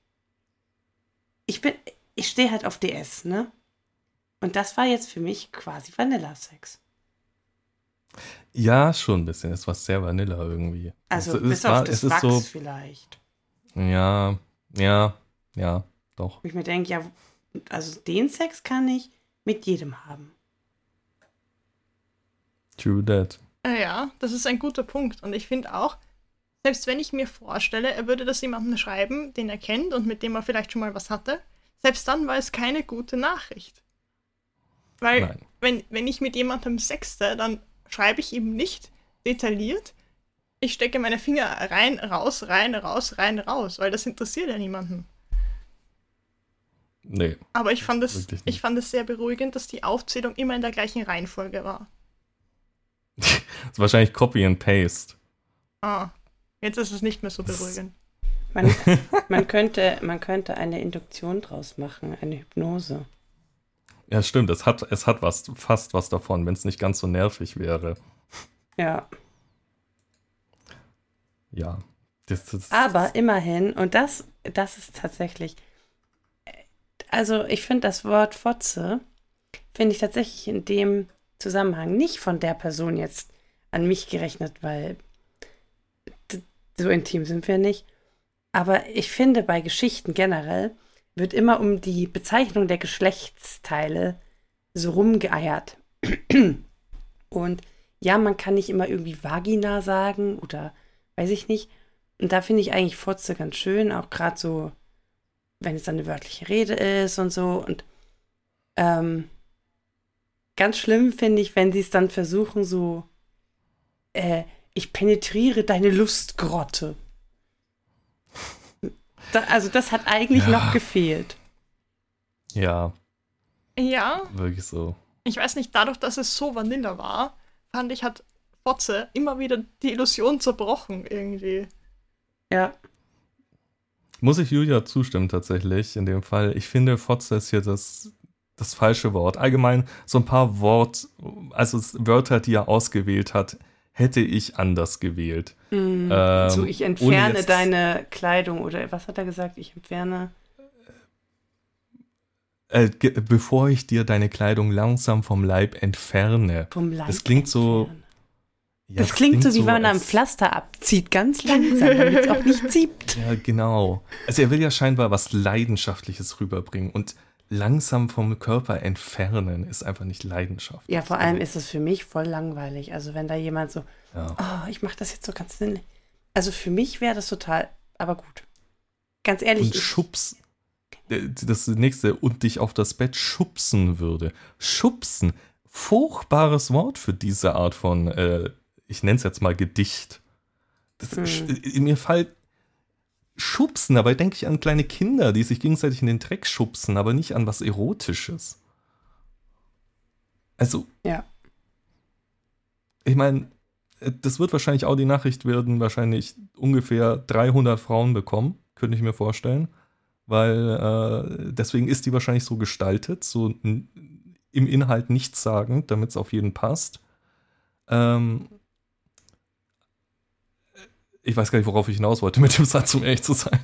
ich bin, ich stehe halt auf DS, ne? Und das war jetzt für mich quasi Vanilla-Sex. Ja, schon ein bisschen. Es war sehr Vanilla irgendwie. Also es, bis es auf war, das es ist Wachs so, vielleicht. ja, ja, ja, doch. Wo ich mir denke, ja, also den Sex kann ich mit jedem haben. True that. Äh, Ja, das ist ein guter Punkt. Und ich finde auch, selbst wenn ich mir vorstelle, er würde das jemandem schreiben, den er kennt und mit dem er vielleicht schon mal was hatte, selbst dann war es keine gute Nachricht. Weil, Nein. wenn, wenn ich mit jemandem sexte, dann schreibe ich ihm nicht detailliert, ich stecke meine Finger rein, raus, rein, raus, rein, raus, weil das interessiert ja niemanden. Nee. Aber ich fand es, ich fand es sehr beruhigend, dass die Aufzählung immer in der gleichen Reihenfolge war. Das ist wahrscheinlich Copy and Paste. Ah, jetzt ist es nicht mehr so beruhigend. Man, man, könnte, man könnte eine Induktion draus machen, eine Hypnose. Ja, stimmt. Es hat, es hat was, fast was davon, wenn es nicht ganz so nervig wäre. Ja, Ja. Das, das, aber immerhin, und das, das ist tatsächlich, also ich finde das Wort Fotze, finde ich tatsächlich in dem Zusammenhang nicht von der Person jetzt an mich gerechnet, weil so intim sind wir nicht. Aber ich finde, bei Geschichten generell wird immer um die Bezeichnung der Geschlechtsteile so rumgeeiert. Und ja, man kann nicht immer irgendwie Vagina sagen oder weiß ich nicht. Und da finde ich eigentlich Fotze ganz schön, auch gerade so, wenn es dann eine wörtliche Rede ist und so. Und ähm, ganz schlimm finde ich, wenn sie es dann versuchen, so, äh, ich penetriere deine Lustgrotte. Da, also das hat eigentlich Ja. noch gefehlt. ja, Ja, wirklich so. ich weiß nicht, dadurch, dass es so Vanilla war, fand ich, hat Fotze immer wieder die Illusion zerbrochen irgendwie. Ja, Muss ich Julia zustimmen tatsächlich in dem Fall. Ich finde, Fotze ist hier das, das falsche Wort. Allgemein so ein paar Wort, also Wörter, die er ausgewählt hat, hätte ich anders gewählt. Mm. Ähm, so, ich entferne jetzt- deine Kleidung oder was hat er gesagt? Ich entferne. Äh, bevor ich dir deine Kleidung langsam vom Leib entferne. Vom Leib Das klingt so- entfernen. Ja, Das klingt so, wie wenn man als- Pflaster abzieht, ganz langsam, damit es auch nicht zieht. Ja, genau. Also er will ja scheinbar was Leidenschaftliches rüberbringen und langsam vom Körper entfernen ist einfach nicht Leidenschaft. Ja, vor allem ist es für mich voll langweilig. Also wenn da jemand so, Ja. oh, ich mache das jetzt so ganz sinn. Also für mich wäre das total, aber gut. Ganz ehrlich, Und schubs. äh, Das nächste, und dich auf das Bett schubsen würde. Schubsen. Furchtbares Wort für diese Art von, äh, ich nenne es jetzt mal Gedicht. Das, Hm. sch- Mir fällt Schubsen, dabei denke ich an kleine Kinder, die sich gegenseitig in den Dreck schubsen, aber nicht an was Erotisches. Also, ja, ich meine, äh, das wird wahrscheinlich auch die Nachricht werden, wahrscheinlich ungefähr 300 Frauen bekommen, könnte ich mir vorstellen. Weil äh, deswegen ist die wahrscheinlich so gestaltet, so im Inhalt nichts sagend, damit es auf jeden passt. Ähm, ich weiß gar nicht, worauf ich hinaus wollte mit dem Satz, um ehrlich zu sein.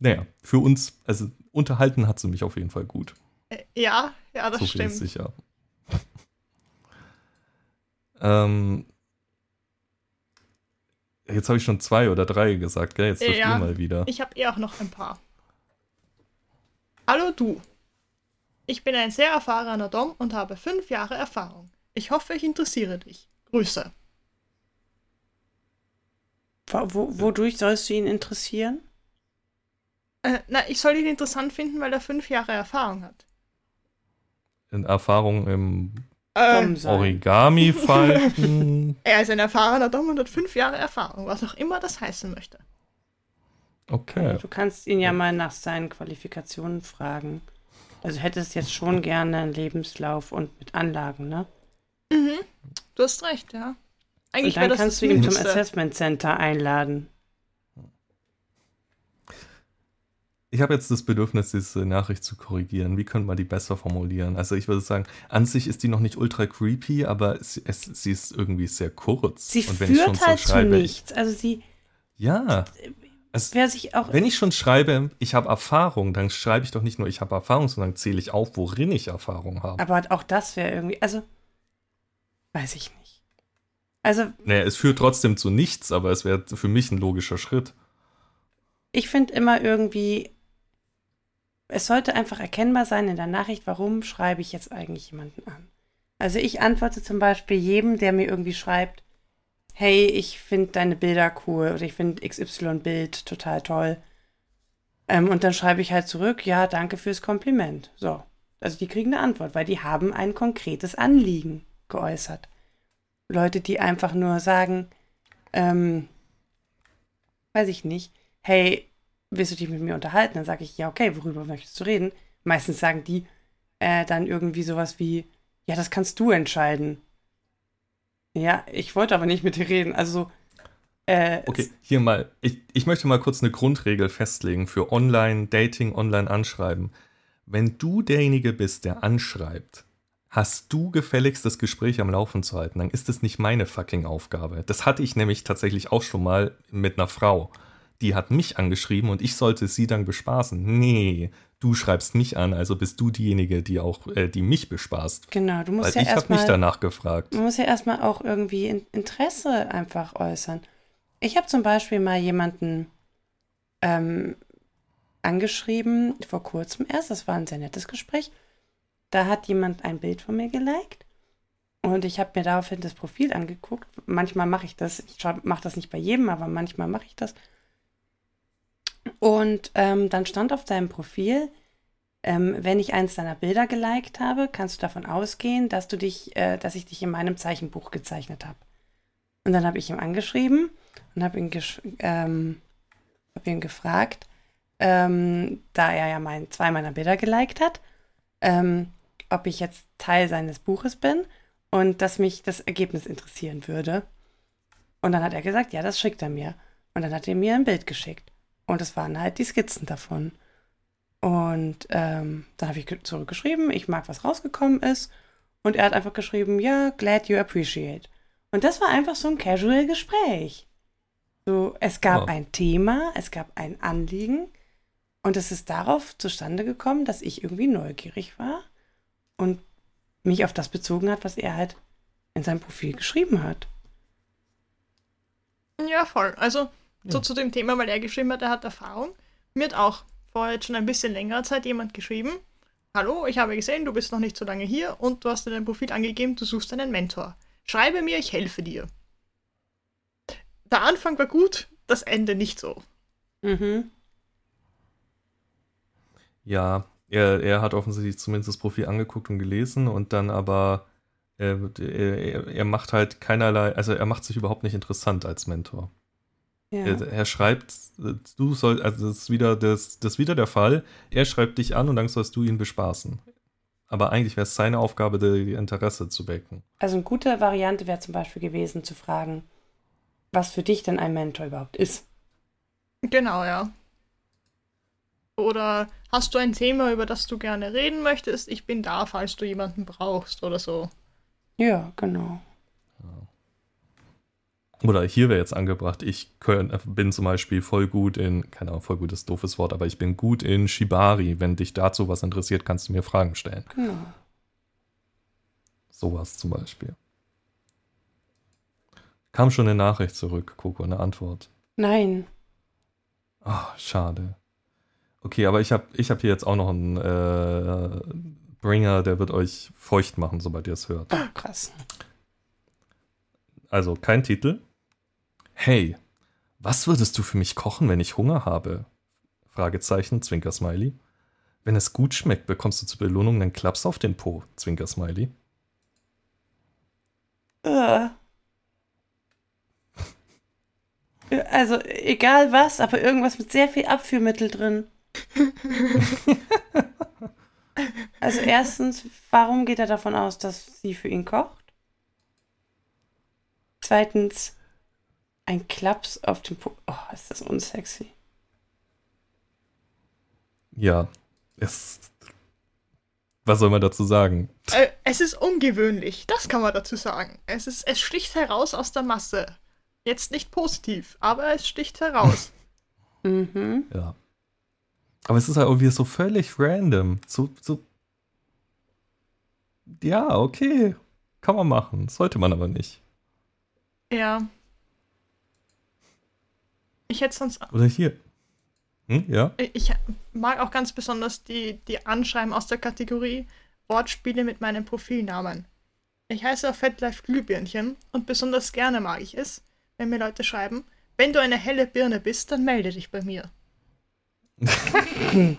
Naja, für uns, also unterhalten hat sie mich auf jeden Fall gut. Äh, Ja, ja, das so stimmt. ist sicher. ähm, jetzt habe ich schon zwei oder drei gesagt, gell? Jetzt dürft Ja. ihr mal wieder. Ich habe eh auch noch ein paar. Hallo du. Ich bin ein sehr erfahrener Dom und habe fünf Jahre Erfahrung. Ich hoffe, ich interessiere dich. Grüße. Wo, wo, wodurch sollst du ihn interessieren? Äh, na, ich soll ihn interessant finden, weil er fünf Jahre Erfahrung hat. In Erfahrung im Äh. Origami falten. er ist ein erfahrener Dom und hat fünf Jahre Erfahrung, was auch immer das heißen möchte. Okay. Du kannst ihn ja mal nach seinen Qualifikationen fragen. Also hättest jetzt schon gerne einen Lebenslauf und mit Anlagen, ne? Du hast recht, ja. Und Eigentlich dann wäre das kannst du ihn zum. Assessment Center einladen. Ich habe jetzt das Bedürfnis, diese Nachricht zu korrigieren. Wie könnte man die besser formulieren? Also ich würde sagen, an sich ist die noch nicht ultra creepy, aber es, es, sie ist irgendwie sehr kurz. Sie Und wenn ich schon führt halt so schreibe, zu nichts. Also sie, ja. Es, wer sich auch wenn ich schon schreibe, ich habe Erfahrung, dann schreibe ich doch nicht nur, ich habe Erfahrung, sondern zähle ich auf, worin ich Erfahrung habe. Aber auch das wäre irgendwie, also, weiß ich nicht. Also, Naja, es führt trotzdem zu nichts, aber es wäre für mich ein logischer Schritt. ich finde immer irgendwie, es sollte einfach erkennbar sein in der Nachricht, warum schreibe ich jetzt eigentlich jemanden an. Also ich antworte zum Beispiel jedem, der mir irgendwie schreibt, hey, ich finde deine Bilder cool oder ich finde XY-Bild total toll. Ähm, und dann schreibe ich halt zurück, ja, danke fürs Kompliment. So. Also die kriegen eine Antwort, weil die haben ein konkretes Anliegen geäußert. Leute, die einfach nur sagen, ähm, weiß ich nicht, hey, willst du dich mit mir unterhalten? Dann sage ich, ja, okay, worüber möchtest du reden? Meistens sagen die äh, dann irgendwie sowas wie, ja, das kannst du entscheiden. Ja, ich wollte aber nicht mit dir reden. Also, äh, Okay, hier mal, ich, ich möchte mal kurz eine Grundregel festlegen für Online-Dating, Online-Anschreiben. Wenn du derjenige bist, der anschreibt, hast du gefälligst das Gespräch am Laufen zu halten, dann ist es nicht meine fucking Aufgabe. Das hatte ich nämlich tatsächlich auch schon mal mit einer Frau. Die hat mich angeschrieben und ich sollte sie dann bespaßen. Nee, du schreibst mich an, also bist du diejenige, die auch, äh, die mich bespaßt. genau, du musst Weil ja ich habe erstmal, danach gefragt. man muss ja erstmal auch irgendwie in Interesse einfach äußern. Ich habe zum Beispiel mal jemanden ähm, angeschrieben, vor kurzem erst, das war ein sehr nettes Gespräch. Da hat jemand ein Bild von mir geliked und ich habe mir daraufhin das Profil angeguckt. Manchmal mache ich das, ich mache das nicht bei jedem, aber manchmal mache ich das. Und ähm, dann stand auf deinem Profil, ähm, wenn ich eins deiner Bilder geliked habe, kannst du davon ausgehen, dass du dich, äh, dass ich dich in meinem Zeichenbuch gezeichnet habe. Und dann habe ich ihm angeschrieben und habe ihn, ähm, hab ihn gefragt, ähm, da er ja mein, zwei meiner Bilder geliked hat, ähm, ob ich jetzt Teil seines Buches bin und dass mich das Ergebnis interessieren würde. Und dann hat er gesagt, ja, das schickt er mir. Und dann hat er mir ein Bild geschickt. Und es waren halt die Skizzen davon. Und ähm, dann habe ich ge- zurückgeschrieben, ich mag, was rausgekommen ist. Und er hat einfach geschrieben, ja, glad you appreciate. Und das war einfach so ein casual Gespräch. So, es gab Ja. ein Thema, es gab ein Anliegen. Und es ist darauf zustande gekommen, dass ich irgendwie neugierig war und mich auf das bezogen hat, was er halt in seinem Profil geschrieben hat. Ja, voll. Also, so Ja. zu dem Thema, weil er geschrieben hat, er hat Erfahrung. Mir hat auch vor jetzt schon ein bisschen längerer Zeit jemand geschrieben: Hallo, ich habe gesehen, du bist noch nicht so lange hier und du hast in deinem Profil angegeben, du suchst einen Mentor. Schreibe mir, ich helfe dir. Der Anfang war gut, das Ende nicht so. Mhm. Ja, er, er hat offensichtlich zumindest das Profil angeguckt und gelesen und dann aber äh, er, er macht halt keinerlei, also er macht sich überhaupt nicht interessant als Mentor. Ja. Er, er schreibt, du soll, also das ist wieder das, das ist wieder der Fall. Er schreibt dich an und dann sollst du ihn bespaßen. Aber eigentlich wäre es seine Aufgabe, die Interesse zu wecken. Also eine gute Variante wäre zum Beispiel gewesen, zu fragen, was für dich denn ein Mentor überhaupt ist. Genau, ja. Oder hast du ein Thema, über das du gerne reden möchtest? Ich bin da, falls du jemanden brauchst oder so. Ja, genau. Oder hier wäre jetzt angebracht, ich könnt, bin zum Beispiel voll gut in, keine Ahnung, voll gut ist doofes Wort, aber ich bin gut in Shibari. Wenn dich dazu was interessiert, kannst du mir Fragen stellen. Genau. Sowas zum Beispiel. Kam schon eine Nachricht zurück, Coco, eine Antwort. Nein. Ah, schade. Okay, aber ich habe ich hab hier jetzt auch noch einen äh, Bringer, der wird euch feucht machen, sobald ihr es hört. Oh, krass. Also kein Titel. Hey, was würdest du für mich kochen, wenn ich Hunger habe? Fragezeichen, Zwinker-Smiley. Wenn es gut schmeckt, bekommst du zur Belohnung einen Klaps auf den Po, Zwinker-Smiley. Uh. Also, egal was, aber irgendwas mit sehr viel Abführmittel drin. also, erstens, warum geht er davon aus, dass sie für ihn kocht? Zweitens, ein Klaps auf dem Po. Oh, ist das unsexy. Ja, es. Was soll man dazu sagen? Äh, es ist ungewöhnlich, das kann man dazu sagen. Es, ist, es sticht heraus aus der Masse. Jetzt nicht positiv, aber es sticht heraus. mhm. Ja. Aber es ist halt irgendwie so völlig random. So, so. Ja, okay. Kann man machen. Sollte man aber nicht. Ja. Ich hätte sonst. Oder hier. Hm, ja. Ich mag auch ganz besonders die, die Anschreiben aus der Kategorie Wortspiele mit meinem Profilnamen. Ich heiße auf FetLife Glühbirnchen und besonders gerne mag ich es, wenn mir Leute schreiben, wenn du eine helle Birne bist, dann melde dich bei mir.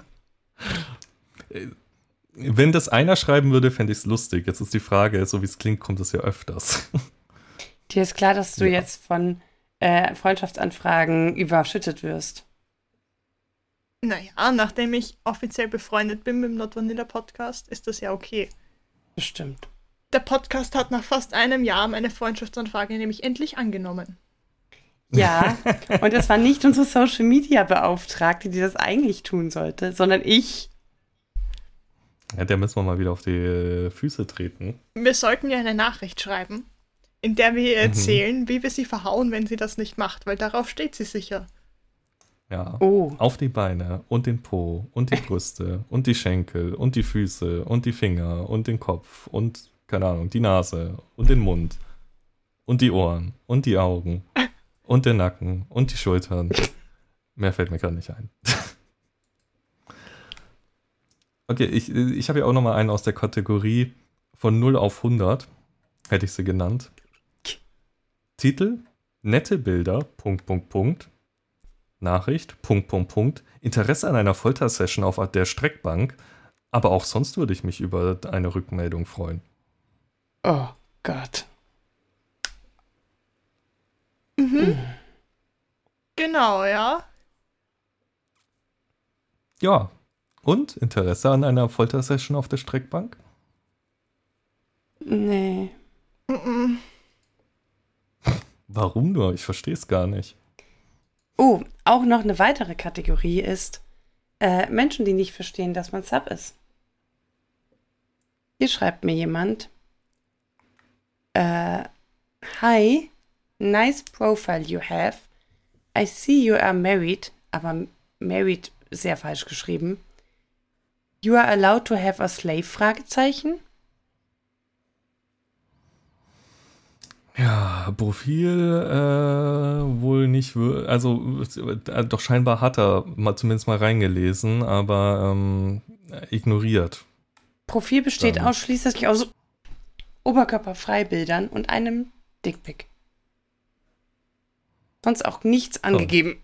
wenn das einer schreiben würde, fände ich es lustig. Jetzt ist die Frage, so wie es klingt, kommt es ja öfters. Dir ist klar, dass du ja. jetzt von äh, Freundschaftsanfragen überschüttet wirst. Naja, nachdem ich offiziell befreundet bin mit dem Not Vanilla Podcast, ist das ja okay. Bestimmt. Der Podcast hat nach fast einem Jahr meine Freundschaftsanfrage nämlich endlich angenommen. Ja, und es war nicht unsere Social Media Beauftragte, die das eigentlich tun sollte, sondern ich. Ja, der müssen wir mal wieder auf die Füße treten. Wir sollten ja eine Nachricht schreiben, in der wir ihr mhm. erzählen, mhm. wie wir sie verhauen, wenn sie das nicht macht, weil darauf steht sie sicher. Ja. Oh. Auf die Beine und den Po und die Brüste und die Schenkel und die Füße und die Finger und den Kopf und, keine Ahnung, die Nase und den Mund und die Ohren und die Augen und den Nacken und die Schultern. Mehr fällt mir gerade nicht ein. okay, ich, ich habe ja auch noch mal einen aus der Kategorie von 0 auf 100, hätte ich sie genannt. Titel, nette Bilder, Punkt, Punkt, Punkt. Nachricht, Punkt, Punkt, Punkt. Interesse an einer Foltersession auf der Streckbank. Aber auch sonst würde ich mich über eine Rückmeldung freuen. Oh Gott. Mhm. Genau, ja. Ja. Und Interesse an einer Foltersession auf der Streckbank? Nee. Mhm. Warum nur? Ich verstehe es gar nicht. Oh, auch noch eine weitere Kategorie ist äh, Menschen, die nicht verstehen, dass man Sub ist. Hier schreibt mir jemand. Äh, Hi, nice profile you have. I see you are married, aber married sehr falsch geschrieben. You are allowed to have a slave? Fragezeichen. Ja, Profil äh, wohl nicht, also äh, doch scheinbar hat er mal zumindest mal reingelesen, aber ähm, ignoriert. Profil besteht Dann. ausschließlich aus Oberkörperfreibildern und einem Dickpick. Sonst auch nichts angegeben.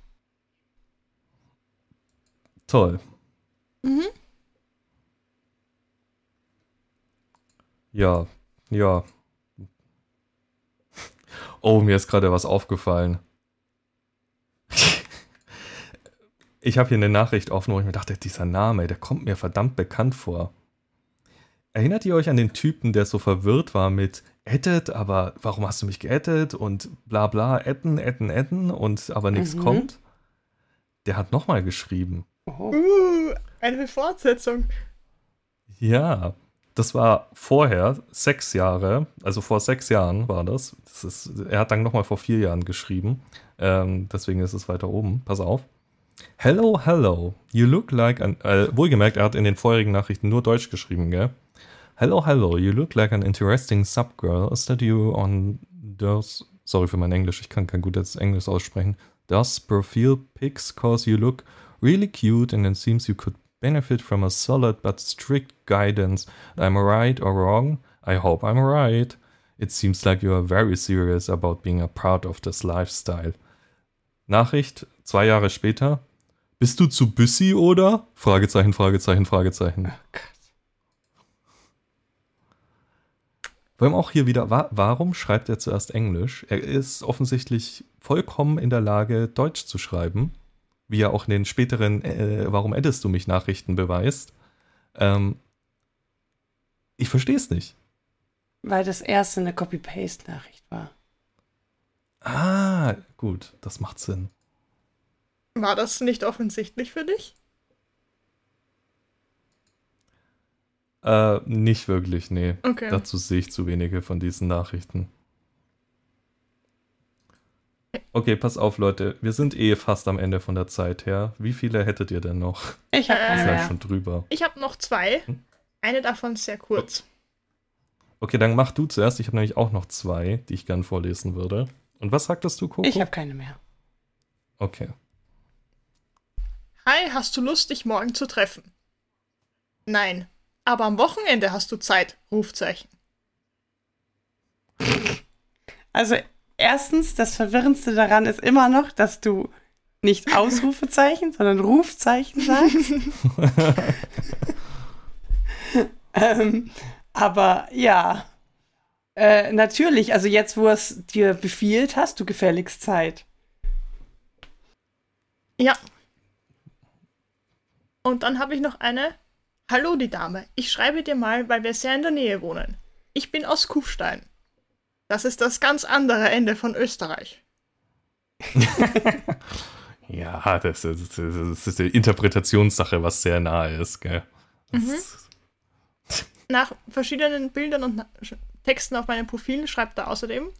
Toll. Mhm. Ja, ja. Oh, mir ist gerade was aufgefallen. ich habe hier eine Nachricht offen, wo ich mir dachte, dieser Name, der kommt mir verdammt bekannt vor. Erinnert ihr euch an den Typen, der so verwirrt war mit Edit, aber warum hast du mich geaddet und bla bla, adden, adden, adden und aber nichts mhm. kommt? Der hat nochmal geschrieben. Oh. Uh, eine Fortsetzung. Ja, das war vorher, sechs Jahre, also vor sechs Jahren war das. das ist, er hat dann nochmal vor vier Jahren geschrieben. Ähm, deswegen ist es weiter oben. Pass auf. Hello, hello. You look like an. Äh, wohlgemerkt, er hat in den vorherigen Nachrichten nur Deutsch geschrieben, gell? Hello, hello. You look like an interesting subgirl. I study you on those. Sorry für mein Englisch, ich kann kein gutes Englisch aussprechen. Does profile pics cause you look really cute and it seems you could benefit from a solid but strict guidance. Am I right or wrong? I hope I'm right. It seems like you are very serious about being a part of this lifestyle. Nachricht zwei Jahre später. Bist du zu busy oder? Fragezeichen, Fragezeichen, Fragezeichen. Oh Vor allem auch hier wieder, wa warum schreibt er zuerst Englisch? Er ist offensichtlich vollkommen in der Lage, Deutsch zu schreiben, wie er auch in den späteren äh, Warum addest du mich Nachrichten beweist. Ähm, ich verstehe es nicht. Weil das erste eine Copy-Paste-Nachricht war. Ah, gut, das macht Sinn. War das nicht offensichtlich für dich? Äh, nicht wirklich, nee. Okay. Dazu sehe ich zu wenige von diesen Nachrichten. Okay, pass auf, Leute. Wir sind eh fast am Ende von der Zeit her. Wie viele hättet ihr denn noch? Ich habe Äh, keine sind mehr. schon drüber. Ich habe noch zwei. Hm? Eine davon sehr kurz. Okay, dann mach du zuerst. Ich habe nämlich auch noch zwei, die ich gern vorlesen würde. Und was sagtest du, Coco? Ich habe keine mehr. Okay. Hi, hast du Lust, dich morgen zu treffen? Nein. Aber am Wochenende hast du Zeit. Rufzeichen. Also erstens, das Verwirrendste daran ist immer noch, dass du nicht Ausrufezeichen, sondern Rufzeichen sagst. ähm, aber ja, äh, natürlich, also jetzt, wo es dir befiehlt, hast du gefälligst Zeit. Ja. Und dann habe ich noch eine. Hallo, die Dame. Ich schreibe dir mal, weil wir sehr in der Nähe wohnen. Ich bin aus Kufstein. Das ist das ganz andere Ende von Österreich. Ja, das ist, das ist eine Interpretationssache, was sehr nahe ist, gell? Mhm. Nach verschiedenen Bildern und Texten auf meinem Profil schreibt er außerdem: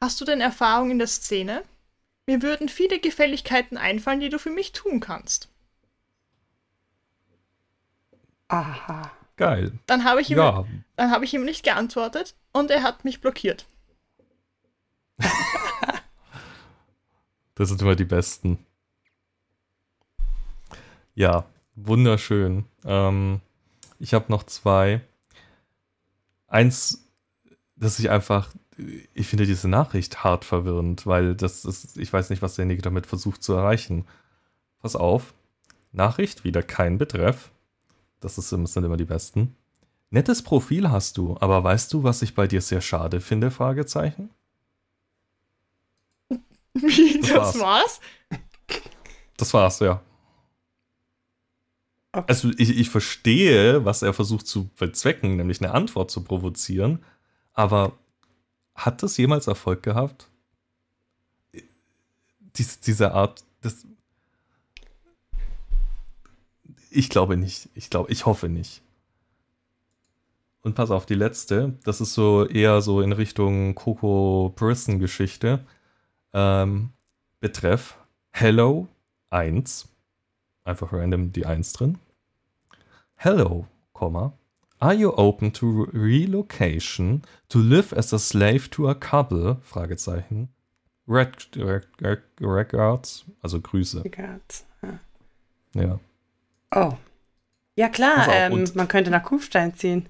Hast du denn Erfahrung in der Szene? Mir würden viele Gefälligkeiten einfallen, die du für mich tun kannst. Aha. Geil. Dann habe ich, ihm- Ja, dann habe ich ihm nicht geantwortet und er hat mich blockiert. das sind immer die besten. Ja, wunderschön. Ähm, ich habe noch zwei. Eins, dass ich einfach, ich finde diese Nachricht hart verwirrend, weil das ist, ich weiß nicht, was derjenige damit versucht zu erreichen. Pass auf. Nachricht, wieder kein Betreff. Das, ist, sind immer die besten. Nettes Profil hast du, aber weißt du, was ich bei dir sehr schade finde? Fragezeichen. Wie, Das das, war's. war's? Das war's, ja. Okay. Also ich, ich verstehe, was er versucht zu bezwecken, nämlich eine Antwort zu provozieren, aber hat das jemals Erfolg gehabt? Dies, diese Art, das. Ich glaube nicht. Ich glaube, ich hoffe nicht. Und pass auf, die letzte, das ist so eher so in Richtung Coco Brisson Geschichte. Ähm, betreff Hello 1. Einfach random die 1 drin. Hello, Komma. Are you open to relocation to live as a slave to a couple? Fragezeichen. Regards, also Grüße. Gott. Ja. Ja. Oh. Ja klar, auf, ähm, man könnte nach Kufstein ziehen.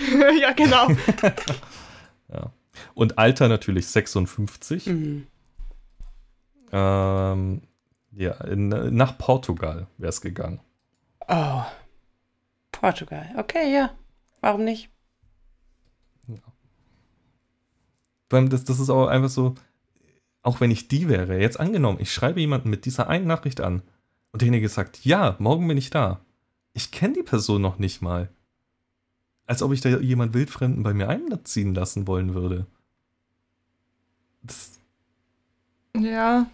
ja, genau. ja. Und Alter natürlich 56. Mhm. Ähm, ja, in, nach Portugal wäre es gegangen. Oh. Portugal. Okay, ja. Warum nicht? Weil das, das ist auch einfach so, auch wenn ich die wäre, jetzt angenommen, ich schreibe jemanden mit dieser einen Nachricht an und derjenige sagt, ja, morgen bin ich da. Ich kenne die Person noch nicht mal. Als ob ich da jemand Wildfremden bei mir einziehen lassen wollen würde. Das, ja.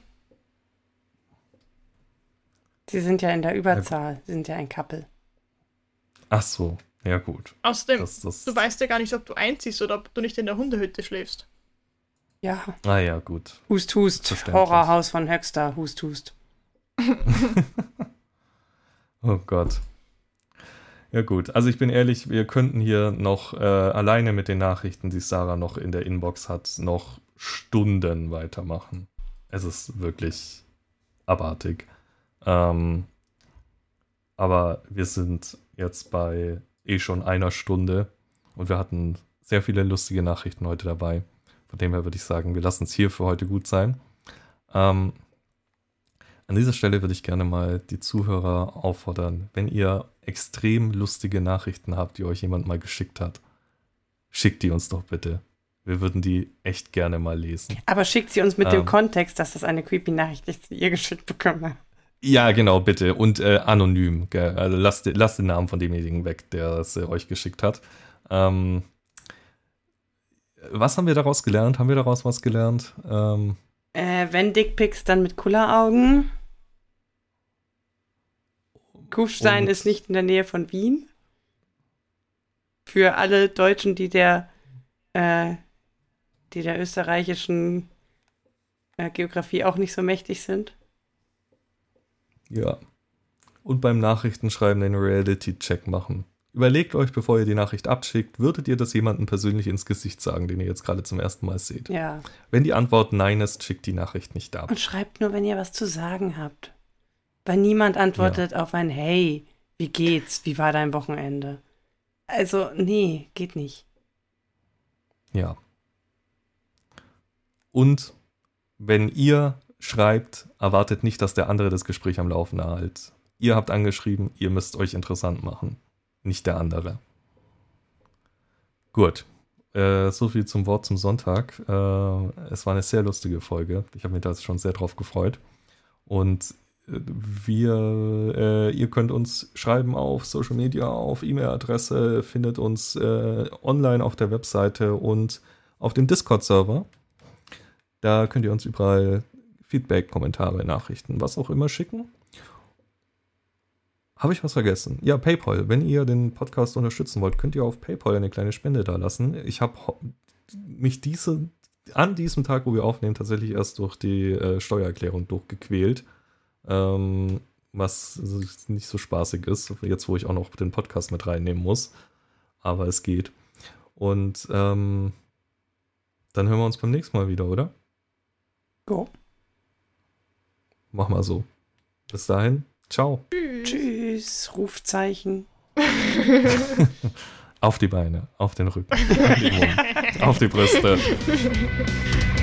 Sie sind ja in der Überzahl. Sie sind ja ein Couple. ach so, ja gut. Außerdem, Das, das, du weißt ja gar nicht, ob du einziehst oder ob du nicht in der Hundehütte schläfst. Ja. ah ja, gut. Hust, hust. Horrorhaus von Höxter. Hust, hust. Oh Gott. Ja gut, also ich bin ehrlich, wir könnten hier noch äh, alleine mit den Nachrichten, die Sarah noch in der Inbox hat, noch Stunden weitermachen. Es ist wirklich abartig. Ähm, aber wir sind jetzt bei eh schon einer Stunde und wir hatten sehr viele lustige Nachrichten heute dabei. Von dem her würde ich sagen, wir lassen es hier für heute gut sein. Ähm, an dieser Stelle würde ich gerne mal die Zuhörer auffordern, wenn ihr extrem lustige Nachrichten habt, die euch jemand mal geschickt hat, schickt die uns doch bitte. Wir würden die echt gerne mal lesen. Aber schickt sie uns mit ähm, dem Kontext, dass das eine creepy Nachricht ist, die ihr geschickt bekommen Ja, genau, bitte. Und äh, anonym. Gell? Also lasst, lasst den Namen von demjenigen weg, der es äh, euch geschickt hat. Ähm, was haben wir daraus gelernt? Haben wir daraus was gelernt? Ähm, äh, wenn Dickpics, dann mit Kulleraugen. Kufstein ist nicht in der Nähe von Wien. Für alle Deutschen, die der äh, die der österreichischen äh, Geografie auch nicht so mächtig sind. Ja. Und beim Nachrichtenschreiben den Reality-Check machen. Überlegt euch, bevor ihr die Nachricht abschickt, würdet ihr das jemandem persönlich ins Gesicht sagen, den ihr jetzt gerade zum ersten Mal seht? Ja. Wenn die Antwort Nein ist, schickt die Nachricht nicht ab. Und schreibt nur, wenn ihr was zu sagen habt. Weil niemand antwortet ja. auf ein Hey, wie geht's? Wie war dein Wochenende? Also, nee, geht nicht. Ja. Und wenn ihr schreibt, erwartet nicht, dass der andere das Gespräch am Laufen erhält. Ihr habt angeschrieben, ihr müsst euch interessant machen, nicht der andere. Gut, äh, so viel zum Wort zum Sonntag. Äh, es war eine sehr lustige Folge. Ich habe mich da schon sehr drauf gefreut. Und äh, wir, äh, ihr könnt uns schreiben auf Social Media, auf E-Mail-Adresse, findet uns äh, online auf der Webseite und auf dem Discord-Server. Da könnt ihr uns überall Feedback, Kommentare, Nachrichten, was auch immer schicken. Habe ich was vergessen? Ja, PayPal. Wenn ihr den Podcast unterstützen wollt, könnt ihr auf PayPal eine kleine Spende da lassen. Ich habe mich diese, an diesem Tag, wo wir aufnehmen, tatsächlich erst durch die äh, Steuererklärung durchgequält. Ähm, was nicht so spaßig ist, jetzt wo ich auch noch den Podcast mit reinnehmen muss. Aber es geht. Und ähm, dann hören wir uns beim nächsten Mal wieder, oder? Go. Mach mal so. Bis dahin. Ciao. Tschüss. Tschüss. Rufzeichen. auf die Beine, auf den Rücken, auf die Brüste.